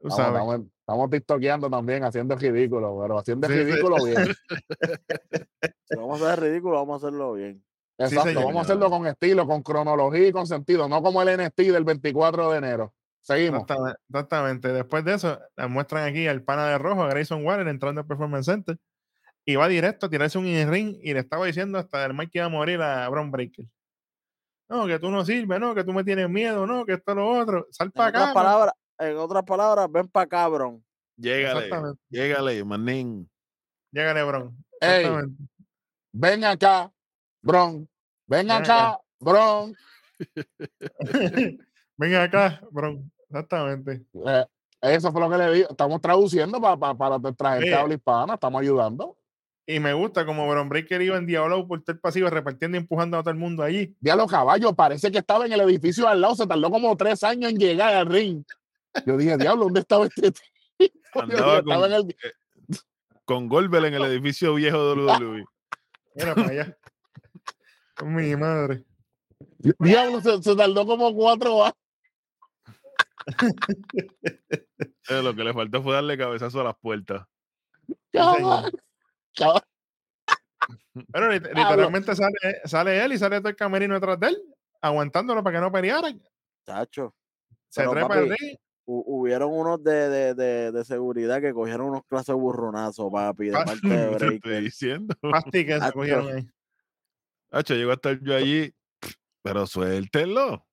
Tú
Estamos,
sabes.
Estamos tiktokeando también, haciendo ridículo, pero haciendo el
Sí, sí.
ridículo bien.
Si vamos a hacer ridículo, vamos a hacerlo bien.
Exacto, vamos a hacerlo con estilo, con cronología y con sentido, no como el NXT del 24 de enero. Seguimos.
Exactamente, exactamente. Después de eso, muestran aquí al pana de rojo, a Grayson Waller, entrando al Performance Center. Y va directo a tirarse un in-ring y le estaba diciendo hasta el Mike que iba a morir a Braun Breaker. No, que tú no sirves, no, que tú me tienes miedo, no, que esto lo otro. Sal para acá. man.
En otras palabras, ven para cabrón.
llégale,
Exactamente.
llégale, manín.
Llégale, Braun.
Ey.
Exactamente.
Ven acá, Bron. Ven
Ven
acá, Bron.
Venga acá, Braun. Exactamente.
Eh, eso fue lo que le digo. Estamos traduciendo pa- pa- para nuestra gente habla hispana, estamos ayudando.
Y me gusta como Bron Breaker iba en diálogo por el pasivo, repartiendo y empujando a todo el mundo allí.
Ya los caballos, parece que estaba en el edificio al lado, se tardó como tres años en llegar al ring. Yo dije, diablo, ¿dónde estaba este tipo?
Andaba
estaba
con,
en el-
con Goldberg en el edificio viejo de WWE.
Mira para allá. Mi madre.
Diablo, se, se tardó como cuatro años.
Eh, lo que le faltó fue darle cabezazo a las puertas.
Pero lit- literalmente sale, sale él y sale todo el camerino detrás de él, aguantándolo para que no pelearan.
Chacho.
Se trepa el ring.
Hu- hubieron unos de, de, de, de seguridad que cogieron unos clases de burronazos, papi, de
Ah,
parte de
Te estoy
Breaker.
diciendo.
Pasti que se cogieron ahí.
Hacho, llego a estar yo allí, pero suéltenlo.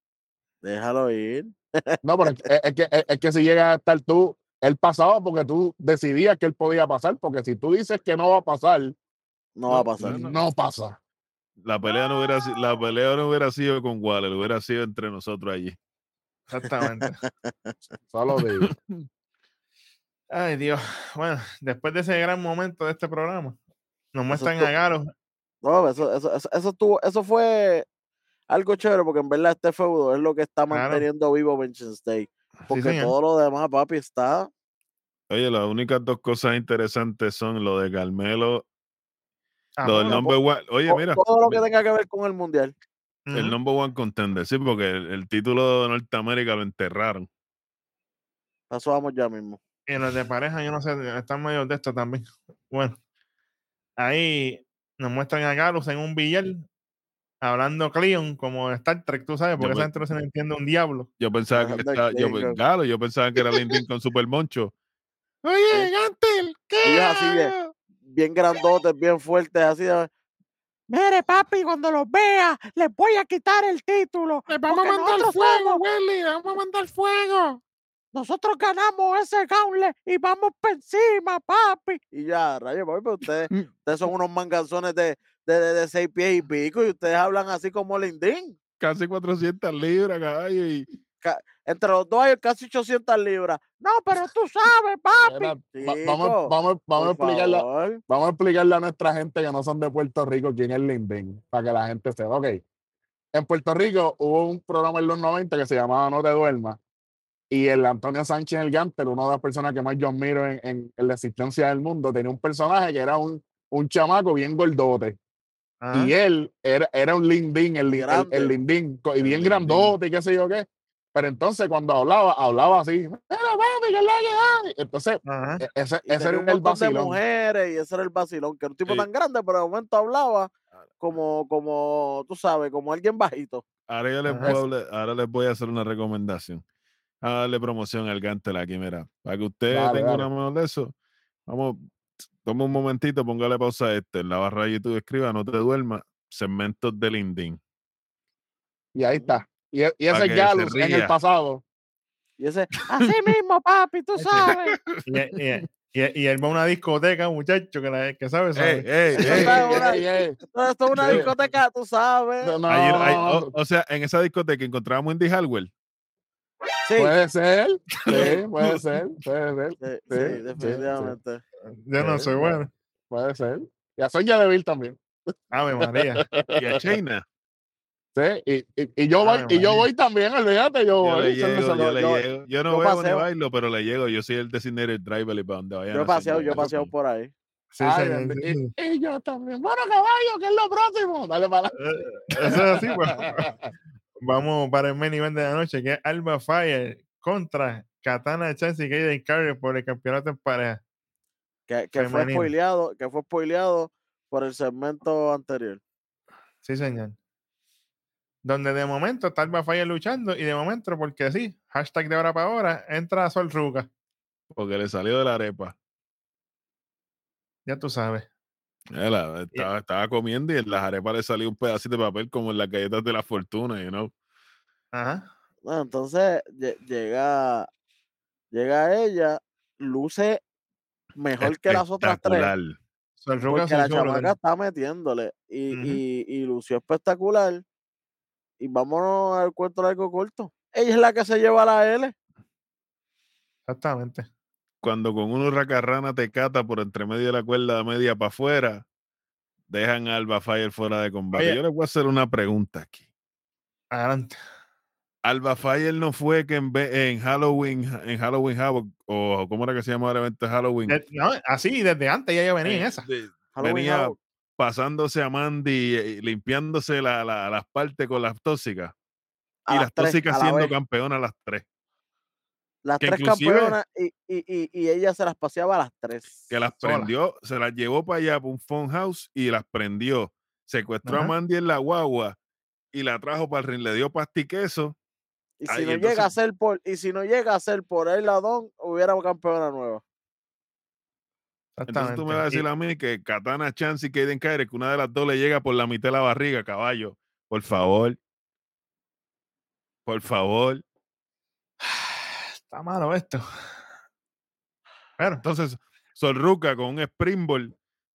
Déjalo ir.
No, pero es, que, es, es que si llega a estar tú, él pasaba porque tú decidías que él podía pasar, porque si tú dices que no va a pasar,
No va a pasar.
no,
no pasa.
La pelea no hubiera sido, la pelea no hubiera sido con Waller, hubiera sido entre nosotros allí.
Exactamente.
Solo digo.
Ay, Dios. Bueno, después de ese gran momento de este programa, nos muestran a Galo.
No, eso, eso, eso, eso, estuvo- eso fue algo chévere porque en verdad este feudo es lo que está
Claro.
manteniendo vivo Vengeance State. Porque todo lo demás, papi, está.
Oye, las únicas dos cosas interesantes son lo de Carmelo,
Ah,
lo del number one. Oye, mira,
todo lo que tenga que ver con el mundial.
El number one contender, sí, porque el, el título de Norteamérica lo enterraron.
Eso vamos ya mismo.
Y los de pareja, yo no sé, están medio de esto también. Bueno, ahí nos muestran a Galus en un billar hablando Cleon como Star Trek, tú sabes, porque esa gente no se le entiende un diablo.
Yo pensaba que estaba, yo,
Klingon.
claro, yo pensaba que era Lincoln con Super Moncho. Oye. Gantel, ¿qué?
Ellos así bien,
hago?"
bien grandotes, bien fuertes, así de. Mire, papi, cuando los vea, les voy a quitar el título.
¡Le
vamos a mandar fuego,
Welly! ¡Vamos a mandar fuego!
Nosotros ganamos ese gauntlet y vamos por encima, papi. Y ya, rayo, papi, pero ustedes, ustedes son unos manganzones de, de, de, de seis pies y pico y ustedes hablan así como Lindín.
Casi 400 libras, caballo. Y,
Entre los dos hay casi 800 libras. No, pero tú sabes, papi. Chico,
vamos, vamos, vamos a explicarle, vamos a explicarle a nuestra gente que no son de Puerto Rico quién es Linden, para que la gente sepa. Ok. En Puerto Rico hubo un programa en los 90 que se llamaba No te duermas. Y el Antonio Sánchez el Gantel, una de las personas que más yo admiro en, en- en la existencia del mundo, tenía un personaje que era un, un chamaco bien gordote.
Ajá.
Y él era, era un lindín, el, el, el lindín, y bien grandote y qué sé yo qué. Pero entonces cuando hablaba, hablaba así. Entonces,
Ajá.
e- ese, ese era
un
el
montón de
vacilón.
mujeres y ese era el vacilón, que era un tipo
Sí.
tan grande, pero de momento hablaba como, como, tú sabes, como alguien bajito.
ahora, yo les puedo hablar- ahora les voy a hacer una recomendación. A darle promoción al Gantel aquí, mira. Para que usted
Dale,
tenga
dale.
una mejor de eso, vamos, toma un momentito, póngale pausa a este. En la barra de YouTube escriba, no te duermas, segmentos de LinkedIn.
Y ahí está. Y, e- y ese
se
Galus en el pasado.
Y ese, así mismo, papi, tú sabes.
Y, y- y- y él va a una discoteca, muchacho, que, la, que sabe, sabe.
ey, ey.
una-
Ey, ey,
Esto es una discoteca, tú sabes.
no,
Ayer- ay- o, o sea, en esa discoteca encontrábamos Indy Hardware.
Sí,
puede ser. Sí, puede ser. Puede ser.
sí,
sí,
sí,
sí.
definitivamente.
Yo no sé, bueno.
Puede ser. Y a Sonia Deville también.
Ave María.
Y a China.
Sí, y, y, y yo voy,
Ay,
y yo voy también, olvídate, yo
Yo
voy.
llego, yo
lo-
le
yo-
llego. Yo no
yo
veo ni bailo, pero le llego. Yo soy el designated driver y para donde vayan.
Yo he paseado, yo he paseado por ahí.
Sí,
Ay,
señor,
bendito.
sí, sí.
y, y yo también. Bueno, caballo, ¿qué es lo próximo? Dale para
Eh, Eso es así, pues. Vamos para el main event de la noche, que es Alba Fire contra Katana Chance y Kaden Carter por el campeonato en pareja.
Que, que fue spoileado, que fue spoileado por el segmento anterior.
Sí, señor. Donde de momento está Alba Fire luchando y de momento, porque sí, hashtag de hora para hora, entra Sol Ruga.
Porque le salió de la arepa.
Ya tú sabes.
Ela, estaba, estaba comiendo y en las arepas le salió un pedacito de papel como en las galletas de la fortuna, you know.
Ajá.
Bueno, entonces lle- llega, llega ella, luce mejor que las otras tres.
Espectacular.
Sol
Porque la chamaca está metiéndole y,
Ujú.
y, y lució espectacular. Y vámonos al cuento largo corto. Ella es la que se lleva la L.
Exactamente.
cuando con uno racarrana te cata por entre medio de la cuerda media para afuera, dejan a Alba Fire fuera de combate.
Oye.
Yo les voy a hacer una pregunta aquí.
Adelante.
Alba Fire no fue que en, en Halloween, en Halloween Havoc, o cómo era que se llamaba el evento de Halloween,
De- no, así, desde antes ya yo venía en
eh,
esa.
de-
Halloween
venía
Havoc.
Pasándose a Mandy y limpiándose la- la- las partes con las tóxicas.
A
y
las tres,
tóxicas
la
siendo
vez.
campeonas las tres.
Las
que
tres campeonas y, y, y, ella se las paseaba a las tres.
Que las
Sola.
prendió, se las llevó para allá, para un phone house y las prendió. Secuestró
Ajá.
a Mandy en la guagua y la trajo para el ring. Le dio pastiqueso.
Y si
y
no llega a ser por, y si no llega a ser por el ladón, hubiera campeona nueva.
Entonces tú me vas a decir a mí que Katana Chance y Kaden Kyrie, que una de las dos le llega por la mitad de la barriga, caballo. Por favor. Por favor.
Está malo esto. Pero,
Entonces, Sorruca con un springboard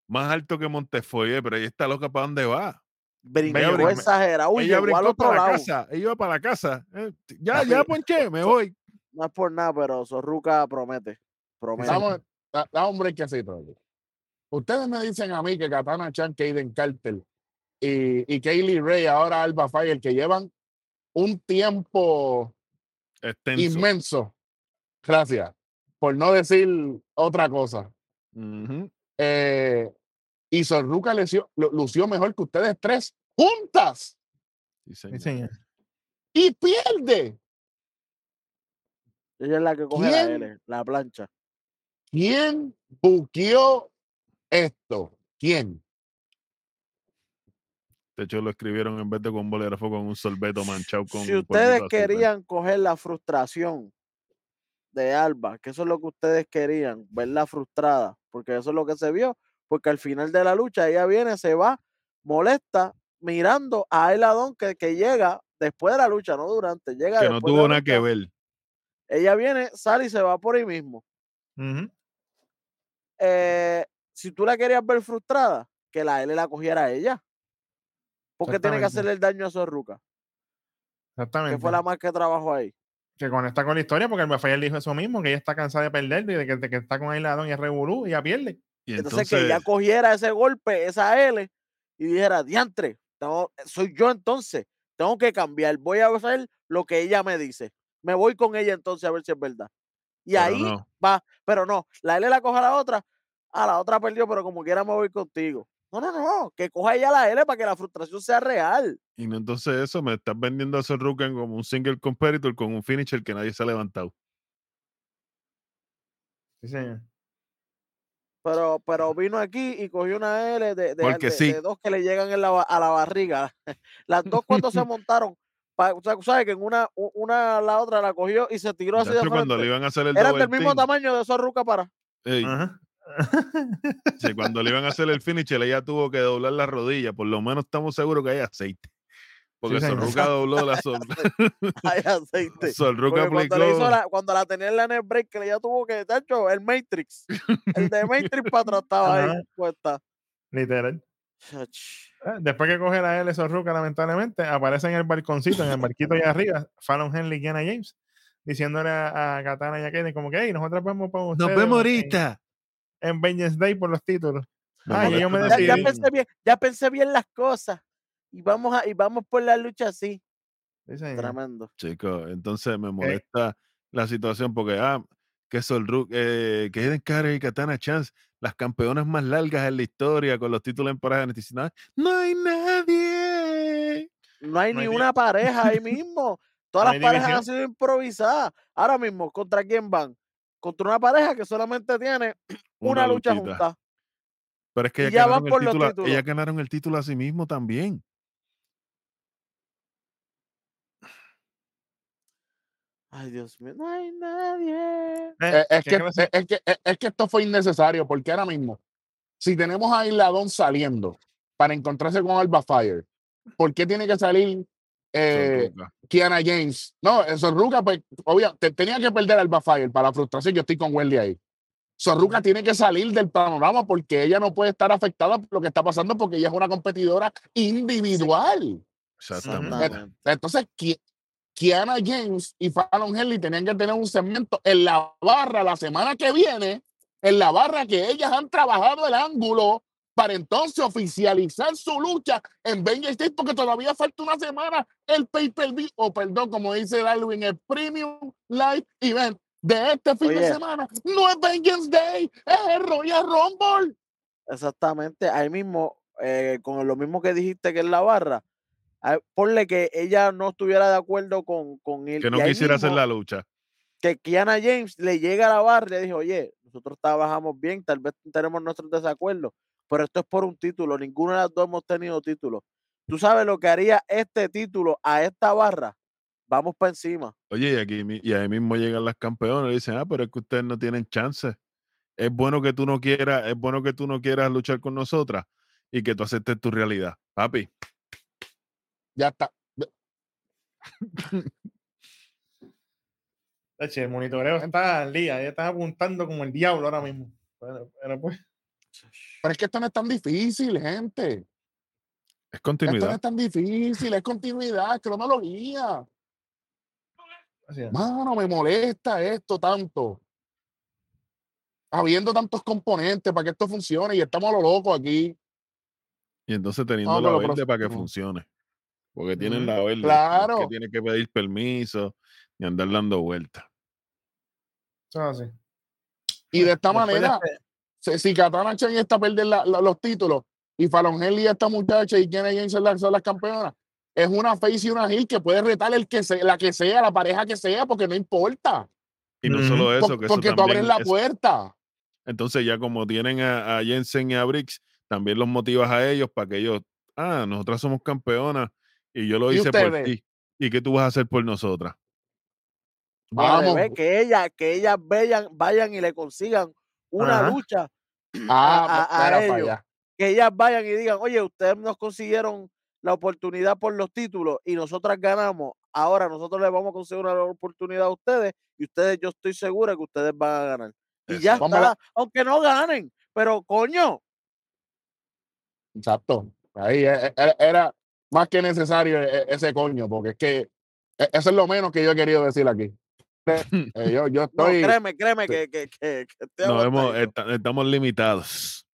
más alto que Montefoye, pero ella está loca para dónde va.
Brincó
brin-
exagerado
ella
al
brincó
otro
para la
lado.
casa. Ella iba para la casa. Eh, ya, ya ponché, me voy.
No es por nada, pero Zorruca promete. Promete.
Dame, da, da un aquí. Ustedes me dicen a mí que Katana Chan, Kaden Carter y, y Kaylee Ray, ahora Alba Fire, que llevan un tiempo
Extenso.
inmenso. Gracias. Por no decir otra cosa. Eh, y Sorruca lució, lu- lució mejor que ustedes tres juntas
Sí,
sí,
señor.
señor.
y pierde.
Ella es la que coge
¿Quién?
la L, la plancha.
¿Quién buqueó esto? ¿Quién?
De hecho, lo escribieron en vez de con bolígrafo con un sorbeto manchado con
si ustedes querían coger la frustración de Alba, que eso es lo que ustedes querían, verla frustrada, porque eso es lo que se vio, porque al final de la lucha ella viene, se va, molesta, mirando a Eladón que, que llega después de la lucha, no durante, llega
que no tuvo nada que ver.
Ella viene, sale y se va por ahí mismo.
Ujú.
Eh, si tú la querías ver frustrada, que la L la cogiera a ella. Porque tiene que hacerle el daño a Sorruca, que
Exactamente.
fue la más que trabajó ahí.
que conecta con la historia, porque el Rafael dijo eso mismo, que ella está cansada de perder y de que, de que está con Ailadón y es revolú y ya pierde.
Y
Entonces,
entonces,
que ella cogiera ese golpe, esa L, y dijera, diantre, tengo- soy yo entonces, tengo que cambiar, voy a hacer lo que ella me dice. Me voy con ella entonces a ver si es verdad. Y
Pero
ahí
no.
va, pero no, la L la coge a la otra, a la otra perdió, pero como quiera me voy contigo. No, no, no, que coja ella la L para que la frustración sea real.
y no, entonces eso me estás vendiendo a Sorrucan como un single competitor con un finisher que nadie se ha levantado.
Sí, señor.
Pero, pero vino aquí y cogió una L de, de- de-
sí.
de dos que le llegan en la a la barriga. Las dos cuando se montaron, sabes que en una, una la otra la cogió y se tiró así de
cuando le
frente.
iban a hacer el
Eran del mismo tamaño de esos ruca para.
ey,
Ajá.
sí, cuando le iban a hacer el finisher, ella tuvo que doblar la rodilla. Por lo menos estamos seguros que hay aceite. Porque. Sorruca dobló la sol.
Hay aceite.
Sorruca
Porque cuando, le hizo
aplicó.
la- cuando la tenía en la net break, que ella tuvo que, de hecho, el Matrix. El de Matrix para atrás estaba ahí puesta.
Literal.
Chach.
Eh, Después que coge la L Sorruca, lamentablemente, aparece en el balconcito, en el barquito allá arriba, Fallon Henley y Kiana James, diciéndole a, a Katana y a Kaden como que, hey, nosotros vemos con ustedes en- En, Vengeance Day por los títulos. Yo me
Ya, pensé bien, ya pensé bien las cosas. Y vamos a, y vamos por la lucha así.
Sí.
Tremendo.
Chicos, entonces me molesta la situación porque, ah, que Solru, eh, que Eden Carey y Katana Chance, las campeonas más largas en la historia con los títulos en pareja nacional. No hay nadie.
No hay
No
ni
hay
una pareja ahí mismo. Todas
No
las parejas han sido improvisadas. Ahora mismo, ¿contra quién van? Contra una pareja que solamente tiene una, lucha
luchita.
junta.
Pero es que ellas
ya
ganaron, el
por
título, ellas ganaron el título a sí mismo también.
Ay, Dios mío, no hay nadie.
Eh,
Eh, es,
¿qué
que, es, es que, es, es que esto fue innecesario porque ahora mismo, si tenemos a Isladón saliendo para encontrarse con Alba Fire, ¿por qué tiene que salir eh. Kiana James? No, eh, Sorruca, pues, obvio, te- tenía que perder a Alba Fire para la frustración. Yo estoy con Wendy ahí. Sorruca tiene que salir del panorama porque ella no puede estar afectada por lo que está pasando porque ella es una competidora individual.
Exactamente.
Exactamente.
Entonces, ¿qui- Kiana James y Fallon Henley tenían que tener un segmento en la barra la semana que viene, en la barra que ellas han trabajado el ángulo para entonces oficializar su lucha en Vengeance State porque todavía falta una semana el pay-per-view, o perdón, como dice Darwin, el Premium Live Event de este fin de
Oye.
semana. No es Vengeance Day, es el Royal Rumble.
Exactamente, ahí mismo, eh, con lo mismo que dijiste que es la barra, ponle que ella no estuviera de acuerdo con, con él.
Que no quisiera hacer la lucha.
Que Kiana James le llega a la barra y le dijo, oye, nosotros trabajamos bien, tal vez tenemos nuestros desacuerdos, pero esto es por un título, ninguno de las dos hemos tenido título. ¿Tú sabes lo que haría este título a esta barra? Vamos para encima.
Oye, y, aquí, y ahí mismo llegan las campeonas y dicen, ah, pero es que ustedes no tienen chance. Es bueno que tú no quieras, es bueno que tú no quieras luchar con nosotras y que tú aceptes tu realidad. Papi,
Ya está.
Eche, el monitoreo está al día, ya están apuntando como el diablo ahora mismo. Pero, pero pues,
Pero es que esto no es tan difícil, gente.
es
Esto no
continuidad.
es tan difícil, es continuidad, es cronología.
es.
Mano, me molesta esto tanto. Habiendo tantos componentes para que esto funcione y estamos a lo loco aquí.
Y entonces teniendo
No,
la verde para que funcione. Porque tienen la verde.
claro.
que tiene que pedir permiso ni andar dando vueltas.
Es así.
Y de esta
Después de
manera,
este-
si, Katana Chen está a perder la- la- los títulos y Fallon Henley esta muchacha y Kenny James son las, son las campeonas, es una face y una heel que puede retar el que sea, la que sea, la pareja que sea, porque no importa.
Y no solo eso,
Por-
que eso
porque tú abres la
es-
puerta.
Entonces ya como tienen a, a Jensen y a Briggs, también los motivas a ellos para que ellos, ah, nosotras somos campeonas y yo lo
¿Y
hice por ti. ¿Y qué tú vas a hacer por nosotras?
Vamos.
que ella, que ellas vayan, vayan y le consigan una
Ajá.
lucha
Ah,
a- ellos.
allá.
que ellas vayan y digan, oye, ustedes nos consiguieron la oportunidad por los títulos y nosotras ganamos. Ahora nosotros les vamos a conseguir una oportunidad a ustedes y ustedes, yo estoy segura que ustedes van a ganar. Y ya está, aunque no ganen, pero coño,
Exacto. Ahí e- e- era, era más que necesario e- ese coño, porque es que e- eso es lo menos que yo he querido decir aquí. Eh, yo, yo
no,
estoy.
créeme, créeme que, que, que, aguantadito.
esta- estamos limitados.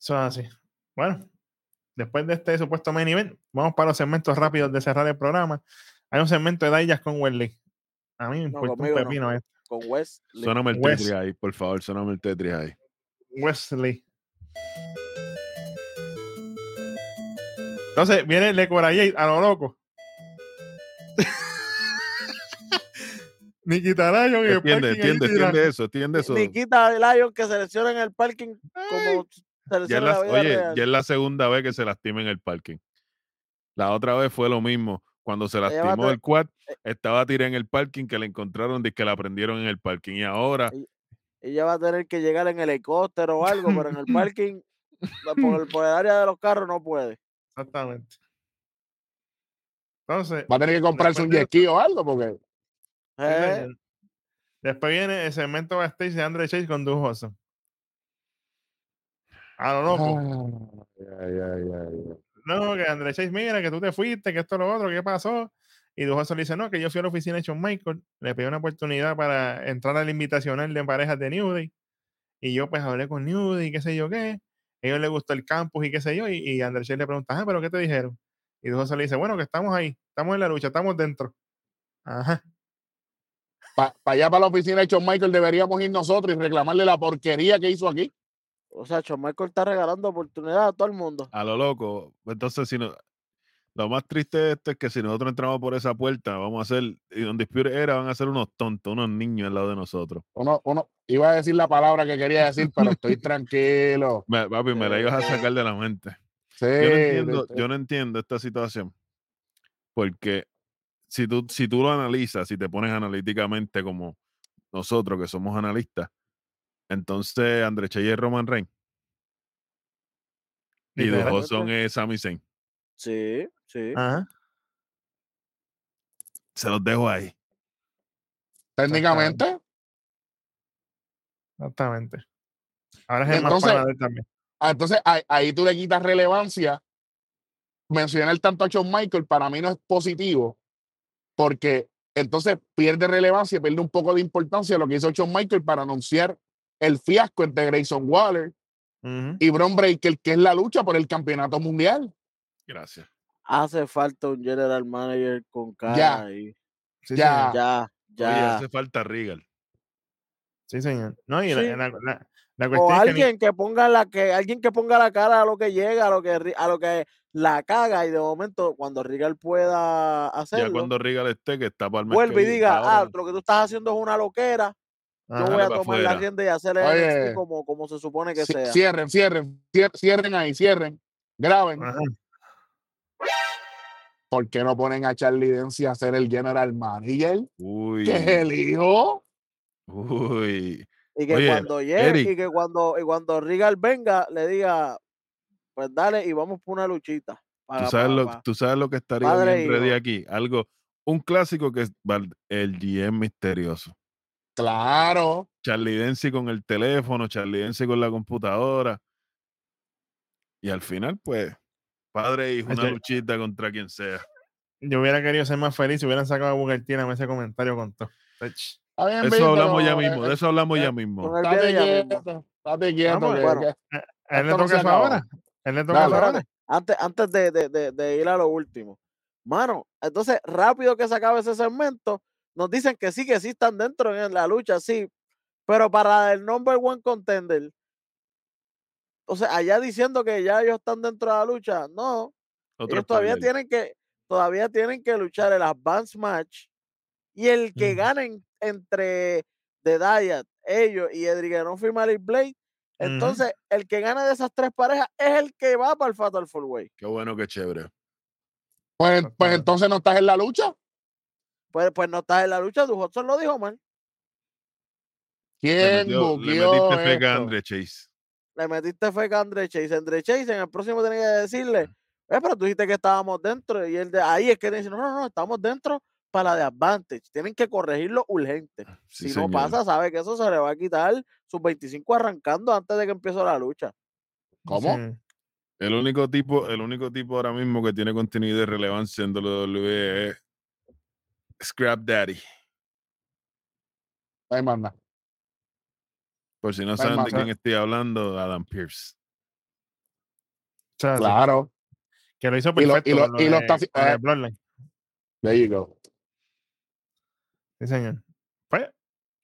Eso es así. Bueno, después de este supuesto main event, vamos para los segmentos rápidos de cerrar el programa. Hay un segmento de Dayas con Wesley. A mí me
No,
importa un
no.
pepino esto.
Con Wes.
Suéname el. Tetris ahí, por favor, suéname el Tetris ahí.
Wesley. Entonces viene Le Corayé a lo loco. Nikita Lyon y el
Entiende,
parking
entiende, entiende eso, entiende eso.
Nikita Lion que selecciona en el parking como
Ya
en
la,
la vida
oye,
real.
ya es la segunda vez que se lastima en el parking. La otra vez fue lo mismo. Cuando se lastimó el quad,
eh.
estaba tirada en el parking que la encontraron de que la prendieron en el parking. Y ahora,
Ella va a tener que llegar en helicóptero o algo, pero en el parking, por el, por el área de los carros no puede.
Exactamente. Entonces,
Va a tener que comprarse un jet o algo, porque.
Eh,
después viene el segmento backstage de Andre Chase con Dujoso. A lo loco.
Ay, ay, ay, ay.
No, que André Chase, mira, que tú te fuiste, que esto, lo otro, ¿qué pasó? Y Dujoso le dice, no, que yo fui a la oficina de Shawn Michael, le pedí una oportunidad para entrar al invitacional de parejas de New Day, y yo pues hablé con New Day, qué sé yo qué, a ellos les gustó el campus y qué sé yo, y, y André Chase le pregunta, ah, pero ¿qué te dijeron? Y Dujoso le dice, bueno, que estamos ahí, estamos en la lucha, estamos dentro. Ajá.
Para allá, para la oficina de Shawn Michael, deberíamos ir nosotros y reclamarle la porquería que hizo aquí.
o sea, Shawn Michael está regalando oportunidad a todo el mundo.
a lo loco, entonces si no, lo más triste de esto es que si nosotros entramos por esa puerta, vamos a hacer, y donde Dispute era, van a ser unos tontos, unos niños al lado de nosotros.
Uno, uno, iba a decir la palabra que quería decir, pero estoy tranquilo.
Me- papi, me la ibas a sacar de la mente.
Sí,
Yo no entiendo, yo no entiendo esta situación. Porque si tú, si tú lo analizas, si te pones analíticamente como nosotros que somos analistas, entonces André Chey es Roman Reigns y
Literal.
dos son es Sami Zayn.
Sí, sí.
Ajá.
Se los dejo ahí.
técnicamente,
Exactamente. Ahora es el más él también.
ah, entonces ahí, ahí tú le quitas relevancia. Mencionar tanto a Shawn Michael para mí no es positivo, porque entonces pierde relevancia, pierde un poco de importancia lo que hizo Shawn Michael para anunciar el fiasco entre Grayson Waller y Bron Breaker, que es la lucha por el campeonato mundial.
Gracias.
Hace falta un general manager con cara
Ya.
ahí.
Sí,
Ya.
Ya,
Oye,
ya.
hace falta Regal.
Sí, señor. No, y la-
Sí.
la, la- la
O
cuestión es que ni-
alguien que ponga la que alguien que ponga la cara a lo que llega, a lo que a lo que la caga y de momento cuando Regal pueda
Ya
hacerlo,
cuando Regal esté, que está para el
vuelve y diga,
ahora,
ah, lo que tú estás haciendo es una loquera,
Ajá.
yo voy a tomar la rienda y hacer el
Oye.
NXT como, como se supone que sea.
Cierren, cierren, cier- cierren ahí, cierren, graben.
Ajá.
¿Por qué no ponen a Charlie Dempsey a ser el general manager?
Uy.
Que es el hijo.
Uy.
Y que
Oye,
cuando llegue,
Eric.
y que cuando, y cuando Regal venga, le diga, pues dale y vamos por una luchita.
¿Tú
para-
sabes,
para-
lo,
para-
tú sabes lo que estaría
Padre
bien ready aquí. Algo, un clásico que es el GM misterioso.
Claro.
Charlie Dempsey con el teléfono, Charlie Dempsey con la computadora. Y al final, pues, padre e hijo, una luchita contra quien sea.
Yo hubiera querido ser más feliz si hubieran sacado a Booker T en ese comentario con todo.
Bien,
Eso hablamos ya mismo,
eh,
de eso hablamos
eh,
ya mismo.
Estate quieto, estate quieto.
Vamos,
que-
bueno.
que-
A él le toca eso ahora. Él le toca eso ahora.
Antes, antes de, de- de- de ir a lo último. Mano, entonces, rápido que se acabe ese segmento, nos dicen que sí, que sí están dentro en la lucha, sí, pero para el number one contender, o sea, allá diciendo que ya ellos están dentro de la lucha, no,
Otro
ellos todavía tienen que, todavía tienen que luchar el advance match y el que ganen entre The Diet, ellos y Edric y Malik Blade,
Ujú.
entonces el que gane de esas tres parejas es el que va para el Fatal Four Way.
Qué bueno, qué chévere.
Pues, pues
Total.
entonces no estás en la lucha.
Pues, pues no estás en la lucha, tu Hudson lo dijo mal.
Le,
¿Quién
metió- le
buqueó
metiste feca a? Andre Chase.
Le metiste fe a Andre Chase. Andre Chase en el próximo tiene que decirle, eh, pero tú dijiste que estábamos dentro. Y él de ahí es que dice, no, no, no, estamos dentro para la de Advantage. Tienen que corregirlo urgente.
Sí,
si no pasa, sabe que eso se le va a quitar sus 25 arrancando antes de que empiece la lucha.
¿Cómo?
Sí.
El único tipo, el único tipo ahora mismo que tiene continuidad y relevancia en WWE es Scrap Daddy.
Ahí manda.
Por si no saben de quién estoy hablando, Adam Pierce.
Claro.
que lo hizo
Y lo-
perfecto.
y lo-
con lo
y lo
de-
está eh. There you go.
Sí, señor. Pues,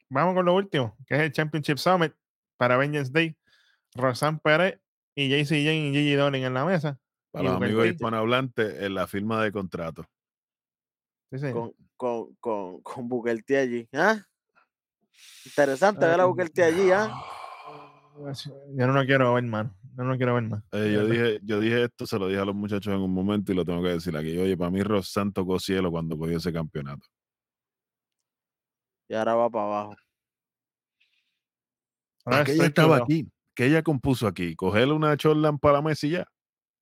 vamos con lo último, que es el Championship Summit para Vengeance Day. Roxanne Pérez y JC Jane y Gigi Dolin en la mesa.
Para los amigos hispanohablantes, en la firma de contrato.
Sí, señor.
Con, con, con, con Booker T allí. ¿ah? Interesante ver a Booker T allí, ¿ah?
Yo no lo quiero ver, mano. Yo no lo quiero ver más.
Eh, yo,
verdad.
dije, yo dije esto, se lo dije a los muchachos en un momento y lo tengo que decir aquí. Oye, para mí Rosan tocó cielo cuando cogió ese campeonato.
Y ahora va para abajo.
Ahora
¿Para qué ella estaba aquí? ¿Qué ella compuso aquí? Cogerle una Chorlan para la Messi ya.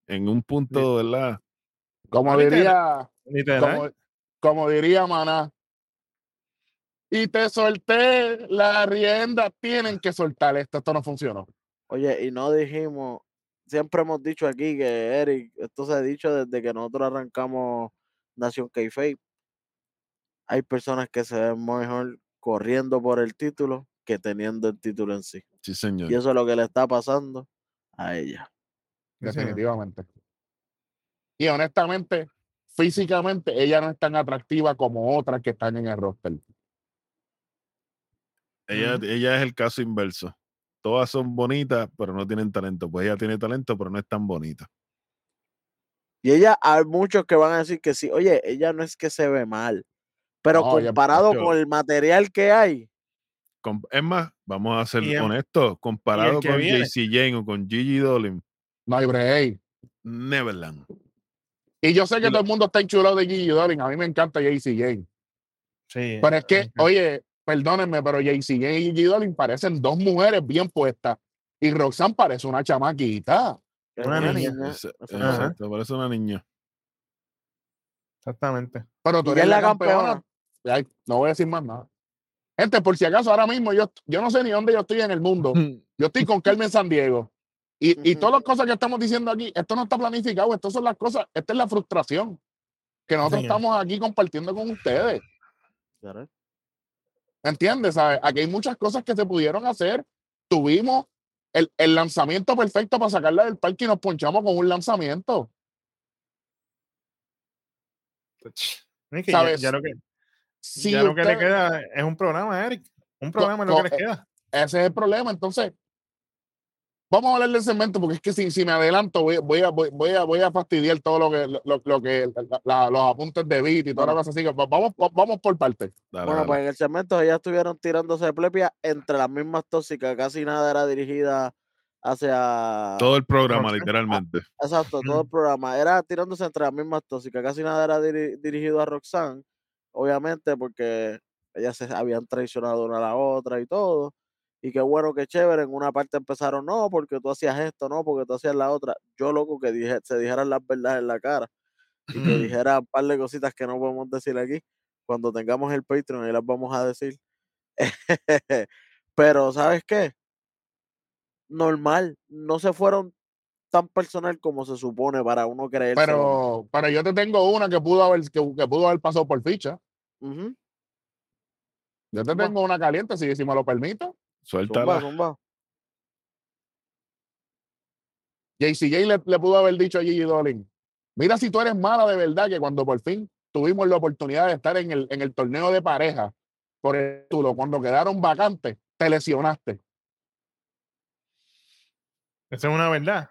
En un punto, ¿verdad?
Como diría,
Literal.
como, como diría Maná. Y te solté la rienda. Tienen que soltar esto. Esto no funcionó.
Oye, y no dijimos, siempre hemos dicho aquí que Eric, esto se ha dicho desde que nosotros arrancamos Nación Kayfabe. Hay personas que se ven mejor corriendo por el título que teniendo el título en sí.
Sí, señor.
Y eso es lo que le está pasando a ella.
Definitivamente. Y honestamente, físicamente, ella no es tan atractiva como otras que están en el roster.
Ella, ella es el caso inverso. Todas son bonitas, pero no tienen talento. Pues ella tiene talento, pero no es tan bonita.
Y ella, hay muchos que van a decir que sí, oye, ella no es que se ve mal, pero
No,
comparado con el material que hay,
es más, vamos a ser
en-
honestos. Comparado con
viene.
JC Jane o con Gigi Dolin,
No hay break.
Neverland.
Y yo sé que
Y lo-
todo el mundo está enchulado de Gigi Dolin. A mí me encanta JC Jane.
Sí.
Pero es que, oye, perdónenme, pero JC Jane y Gigi Dolin parecen dos mujeres bien puestas. Y Roxanne parece una chamaquita.
Una niña.
niña,
Ajá.
Exacto, parece una niña.
Exactamente.
Pero tú eres
es
la
la
campeona.
campeona.
No voy a decir más nada. Gente, por si acaso, ahora mismo yo, yo no sé ni dónde yo estoy en el mundo. Yo estoy con Carmen San Diego. Y, y todas las cosas que estamos diciendo aquí, esto no está planificado, esto son las cosas, esta es la frustración. que nosotros
señor.
estamos aquí compartiendo con ustedes.
¿Verdad?
¿Me entiendes? ¿Sabes? Aquí hay muchas cosas que se pudieron hacer. Tuvimos el, el lanzamiento perfecto para sacarla del parque y nos ponchamos con un lanzamiento.
Es que ya,
¿Sabes?
ya lo que,
Si
ya lo que le queda es un programa, Eric. Un programa es lo que les
eh,
queda.
ese es el problema. Entonces, vamos a hablar del segmento porque es que si, si me adelanto voy, voy, a, voy, voy a, voy a fastidiar todo lo que, lo, lo que la- la- los apuntes de beat y toda la cosa así. que va- Vamos, va- vamos por partes.
Dale,
Bueno,
dale.
pues en el segmento ellas estuvieron tirándose de plepia entre las mismas tóxicas, casi nada era dirigida hacia...
Todo el programa, literalmente.
Exacto, todo el programa era tirándose entre las mismas tóxicas, casi nada era diri- dirigido a Roxanne, obviamente porque ellas se habían traicionado una a la otra y todo, y qué bueno, qué chévere, en una parte empezaron, no, porque tú hacías esto, no, porque tú hacías la otra, yo loco que dije, se dijeran las verdades en la cara, y que dijera un par de cositas que no podemos decir aquí, cuando tengamos el Patreon ahí las vamos a decir. Pero, ¿sabes qué? Normal, no se fueron tan personal como se supone para uno creer.
Pero, pero yo te tengo una que pudo haber, que, que pudo haber pasado por ficha. Yo te
Zumba.
tengo una caliente, si, si me lo permito.
Suéltala.
Zumba, zumba.
JCJ le, le pudo haber dicho a Gigi Dolin, mira si tú eres mala de verdad, que cuando por fin tuvimos la oportunidad de estar en el, en el torneo de pareja por el título, cuando quedaron vacantes, te lesionaste.
Esa es una verdad.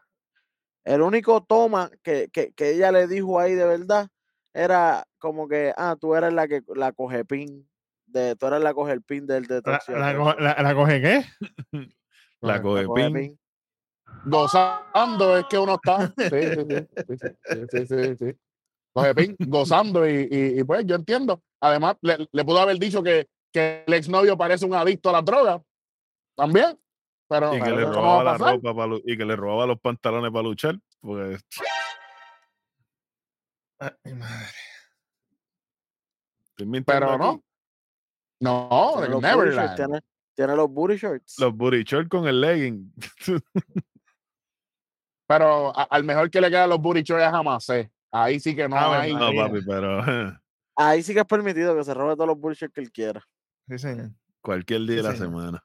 El único toma que, que, que ella le dijo ahí de verdad era como que, ah, tú eres la que la coge pin, de, tú eres la coge el pin del de
La, la, la- la coge qué?
La coge
coge
pin.
pin.
Gozando es que uno está. Sí, sí, sí, sí, sí, sí, sí, sí. Coge pin, gozando y, y- y pues yo entiendo. Además, le, le pudo haber dicho que, que el exnovio parece un adicto a la droga. También. Pero
Y que le robaba la ropa para y que le robaba los pantalones para luchar. Porque
Ay, madre.
estoy mintiendo
Pero
aquí.
no. No,
Tiene
de
los, booty shorts,
Neverland.
tiene, tiene los booty shorts.
Los booty shorts con el legging.
Pero a- al mejor que le quedan los booty shorts es a Macé. Ahí sí que no
Ave
hay.
no,
María.
papi, pero
Ahí sí que es permitido que se robe todos los booty shorts que él quiera.
Sí, señor.
cualquier día de la
señor.
semana.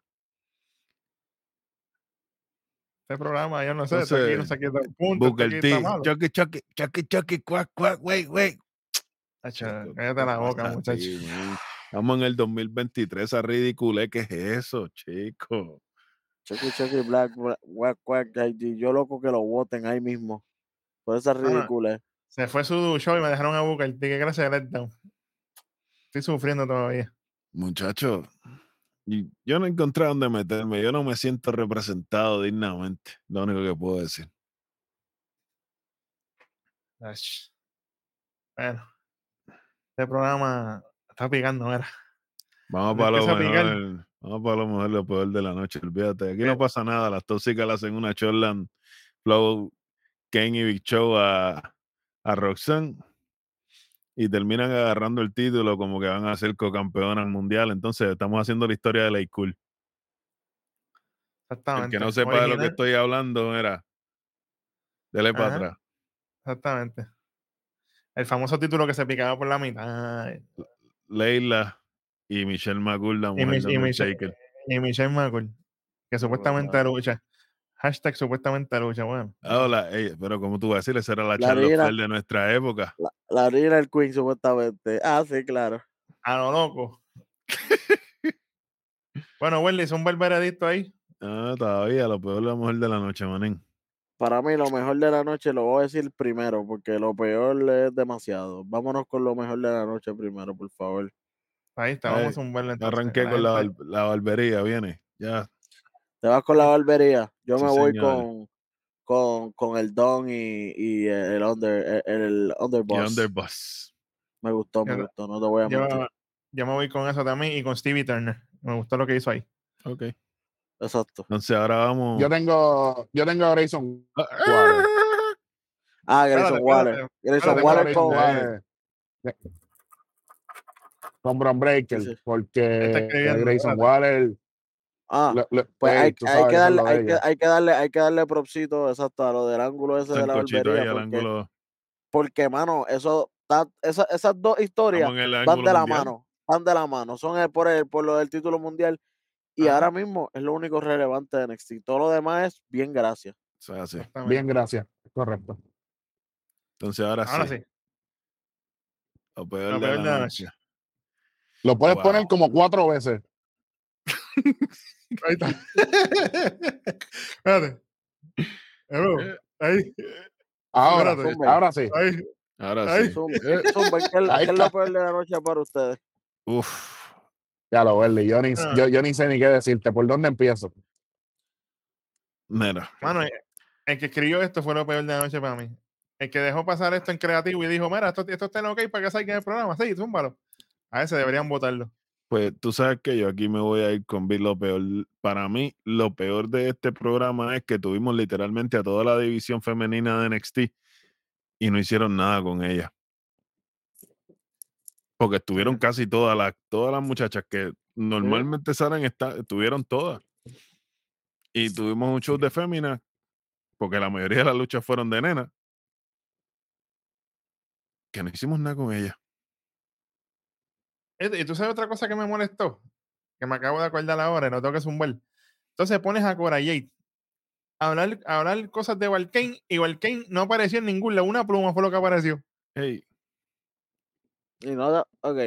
Este programa, yo no sé, está aquí, no
Entonces,
sé qué está punto,
Booker T. Chucky, chucky, chucky, chucky, cuac, cuac.
Hacho,
Chico,
cállate
¿qué
la boca,
pasa a
muchacho.
ti, man? Estamos en el 2023, esa ridiculez, ¿qué es eso, chico?
Chucky Chucky Black, Black, Quack, Quack, ay, y yo loco que lo voten ahí mismo. Por esa ridícula.
Se fue su show y me dejaron a Booker T. Qué letdown. Estoy sufriendo todavía.
Muchacho, y yo no encontré dónde meterme, yo no me siento representado dignamente, lo único que puedo decir.
Bueno, este programa está picando, mira.
Vamos para lo mejor, vamos para lo mejor, lo peor de la noche, olvídate, aquí no pasa nada, las tóxicas le hacen una Chorland Flow, Kane y Big Show a, a Roxanne y terminan agarrando el título como que van a ser co-campeonas mundial, entonces estamos haciendo la historia de la Cool. El
Exactamente.
que no sepa de lo que estoy hablando, era, dele para atrás.
Exactamente. El famoso título que se picaba por la mitad.
Leila y Michelle McCool, la
Y,
mujer
Mich-
de
y Michelle, y Michelle McCool, que supuestamente
claro.
lucha. Hashtag supuestamente lucha. Bueno,
Ah, hola, ey, pero como tú vas a decir, esa era la,
La.
Flair de nuestra época.
La, la original Queen, supuestamente. Ah, sí, claro.
a lo loco. bueno, Welly, un buen veredicto ahí.
Ah, todavía, lo peor la mujer de la noche, manín.
Para mí, lo mejor de la noche lo voy a decir primero, porque lo peor es demasiado. Vámonos con lo mejor de la noche primero, por favor.
Ahí está,
Ay,
vamos a un
arranqué con la, la barbería, viene. Ya.
Te vas con la barbería. Yo
Sí,
me voy con, con, con el Don y, y el Under, el, el
Y
Underboss.
Underboss.
Me gustó, me
Yo-
gustó, no te voy a
yo,
mentir.
yo me voy con eso también y con Stevie Turner. Me gustó lo que hizo ahí.
Ok.
Exacto.
Entonces ahora vamos.
Yo tengo, yo tengo a Grayson
Ah,
Waller.
Ah,
Espérate,
Grayson Waller. Grayson Waller con.
Con Bron Breaker,
Sí, sí.
porque Grayson. Waller.
Ah, pues hay,
tú
hay
sabes,
que darle, hay que, hay que darle, hay que darle propsito exacto a lo del ángulo ese de la barbería. Porque,
ángulo.
porque, mano, eso ta- esa- esas dos historias van de la
mundial.
mano, van de la mano, son el- por, el, por lo del título mundial y
Ajá.
ahora mismo es lo único relevante de NXT. Todo lo demás es bien gracias.
O sea.
Bien, gracias. Correcto.
Entonces ahora,
Ahora
sí,
sí.
Lo peor,
Lo
de,
peor
la
de la
noche.
Lo puedes poner como cuatro veces.
Ahí está. Espérate. Hello.
Eh.
Ahí.
Ahora,
Espérate.
ahora sí.
Ahí.
Ahora sí.
Zumba,
Eh,
zumba, ¿qué, es-
ahí
qué es lo peor de la noche para ustedes?
Uf.
Ya lo Verdi, yo ni,
Ah.
yo, yo ni sé ni qué decirte. ¿Por dónde empiezo?
Mira.
Mano, el- el que escribió esto fue lo peor de la noche para mí. El que dejó pasar esto en creativo y dijo, mira, esto, esto está en ok para que salga en el programa. Sí, zúmbalo. A ese deberían votarlo.
Pues tú sabes que yo aquí me voy a ir con Bill. Lo peor, para mí, lo peor de este programa es que tuvimos literalmente a toda la división femenina de NXT y no hicieron nada con ella. Porque estuvieron casi todas las, todas las muchachas que normalmente salen, está, estuvieron todas. Y tuvimos un show de féminas, porque la mayoría de las luchas fueron de nena, que no hicimos nada con ella.
Y tú sabes otra cosa que me molestó, que me acabo de acordar ahora y no tengo que zumbar. Entonces pones a Cora Jade a hablar, a hablar cosas de Valkane y Valkane no apareció en ningún lado. Una pluma fue lo que apareció.
Hey,
Y no, ok.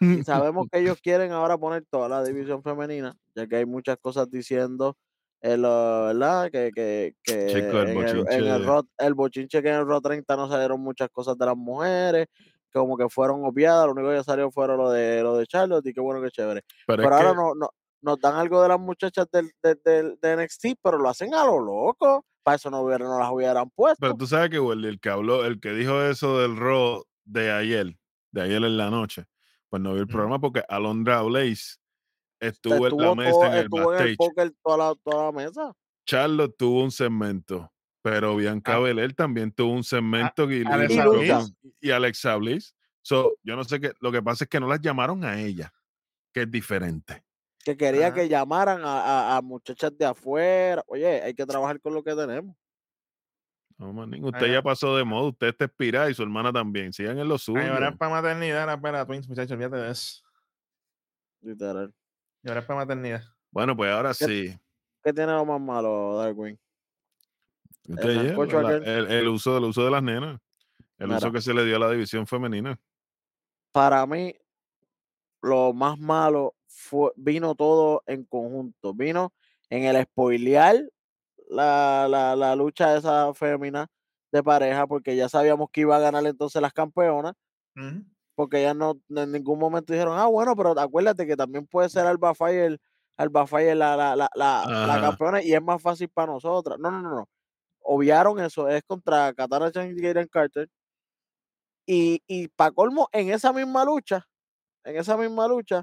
Y sabemos que ellos quieren ahora poner toda la división femenina, ya que hay muchas cosas diciendo, lo- ¿verdad? Que, que, que
Chico, el
en, el, en el,
bochinche.
El que en el Raw 30 no salieron muchas cosas de las mujeres, como que fueron obviadas, lo único que salió fueron lo de, lo de Charlotte y qué bueno que chévere.
pero,
ahora
que-
no, no, nos dan algo de las muchachas del, del, del- de NXT, pero lo hacen a lo loco. Para eso no, no las hubieran puesto.
Pero tú sabes que el que habló, el que dijo eso del Raw de ayer, de ayer en la noche, pues no vi el programa porque Alondra Blaze estuvo, en la
estuvo,
mesa
todo-
en el
estuvo en el póker toda la, toda la mesa.
Charlotte tuvo un segmento, pero Bianca
Ah.
Belair también tuvo un segmento y, y-
Alexa. Bliss.
y Alexa Bliss. So, yo no sé qué, lo que pasa es que no las llamaron a ella, que es diferente.
que quería
Ajá.
que llamaran a, a- a muchachas de afuera. Oye, hay que trabajar con lo que tenemos.
No, manín, usted ya pasó de modo, usted está expirada y su hermana también. Sigan en lo suyo.
Llorar para maternidad, era para Twins, muchachos, olvídate de eso.
Literal.
Llorar para maternidad.
Bueno, pues ahora
¿Qué-
sí.
¿Qué tiene lo más malo, Darwin? El
ya,
sancocho
la-
aquel.
el, el uso, el uso de las nenas. El uso que se le dio a la división femenina.
Para mí, lo más malo fue, vino todo en conjunto. Vino en el spoilear la, la, la lucha esa fémina de pareja, porque ya sabíamos que iba a ganar entonces las campeonas, porque ellas no en ningún momento dijeron, ah, bueno, pero acuérdate que también puede ser Alba Fire, Alba Fire la, la, la, la, campeona y es más fácil para nosotras. No, no, no, no. Obviaron eso, es contra Katana Chance y Karen Carter. Y, y para colmo, en esa misma lucha, en esa misma lucha,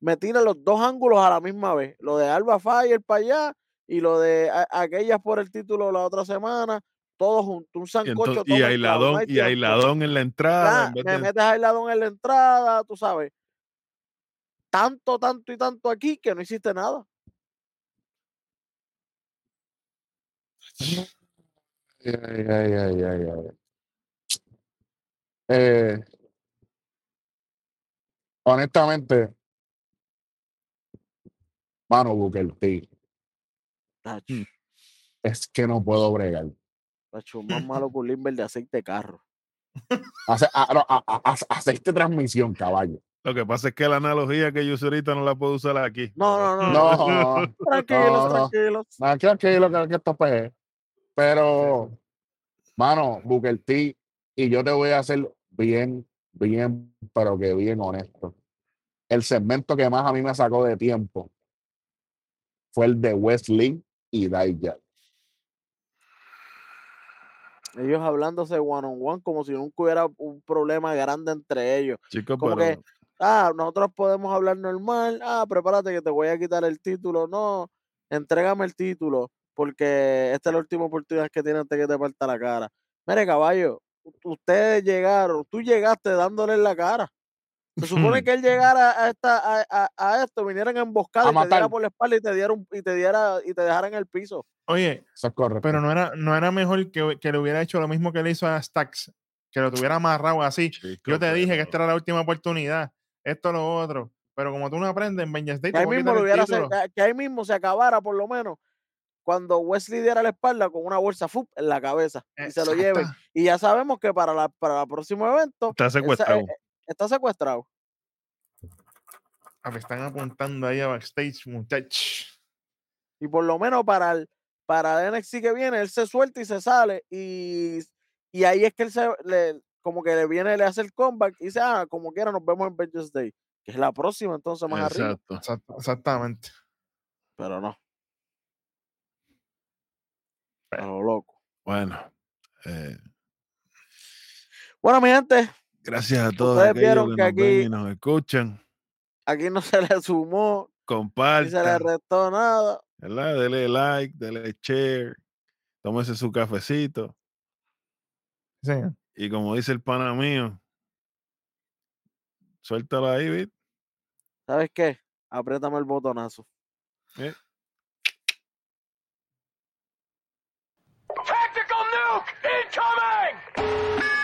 me tiran los dos ángulos a la misma vez. Lo de Alba Fire para allá y lo de a- aquellas por el título la otra semana. Todo junto, un sancocho.
y aisladón, y aisladón en la entrada.
Ya,
en
me
de-
metes aislado en la entrada, tú sabes. Tanto, tanto y tanto aquí que no hiciste nada.
Ay, ay, ay, ay, ay. Eh, honestamente, mano Booker T,
Tacho,
Mm.
es que no puedo bregar.
tacho, más malo que un limber de aceite de carro.
Hace, a- no, a- a- a- aceite transmisión, caballo.
Lo que pasa es que la analogía que yo usé ahorita no la puedo usar aquí.
No, no, no.
No,
Tranquilos,
no, no.
tranquilos.
Nada, que lo que, que esto pues, Pero, mano, Booker T, y yo te voy a hacer bien, bien, pero que bien honesto. El segmento que más a mí me sacó de tiempo fue el de Wesley y Dijak.
Ellos hablándose one on one como si nunca hubiera un problema grande entre ellos.
Chicos,
Como
pero
que, ah, nosotros podemos hablar normal. Ah, prepárate que te voy a quitar el título. No, entrégame el título porque esta es la última oportunidad que tienes antes que te parta la cara. Mire, caballo, ustedes llegaron, tú llegaste dándole en la cara. Se supone que él llegara a, esta, a, a- a esto, viniera en emboscada
A
y te diera por la espalda y te diera, un- y te diera y te dejara en el piso.
Oye,
Eso es correcto.
pero no era, no era mejor que, que le hubiera hecho lo mismo que le hizo a Stax que lo tuviera amarrado así.
Chico,
Yo te dije que esta era la última oportunidad, esto, lo otro. Pero como tú no aprendes, en Vengeance Day
Que
te
ahí, mismo lo hubiera que ahí mismo se acabara por lo menos cuando Wesley diera la espalda con una bolsa fup, en la cabeza y se lo lleven.
Exacta.
Y ya sabemos que para, la, para el próximo evento
Está secuestrado.
eh, está secuestrado.
Ah, Me están apuntando ahí a backstage, muchachos.
Y por lo menos para el, para el NXT que viene, él se suelta y se sale. Y, y ahí es que él se le, como que le viene, le hace el comeback y dice, ah, como quiera, nos vemos en Vengeance Day. Que es la próxima, entonces más arriba.
Exacto.
Exact- Exactamente.
Pero no. A lo loco.
Bueno, eh,
Bueno, mi gente,
gracias a todos
Ustedes vieron
que,
que
nos ven
aquí-
y nos escuchan.
aquí no se le sumó, ni se le
Compartan,
restó nada.
¿verdad? Dele like, dele share, tómese su cafecito.
Sí, señor.
Y como dice el pana mío, suéltalo ahí, ¿viste?
¿Sabes qué? Apriétame el botonazo.
Eh, you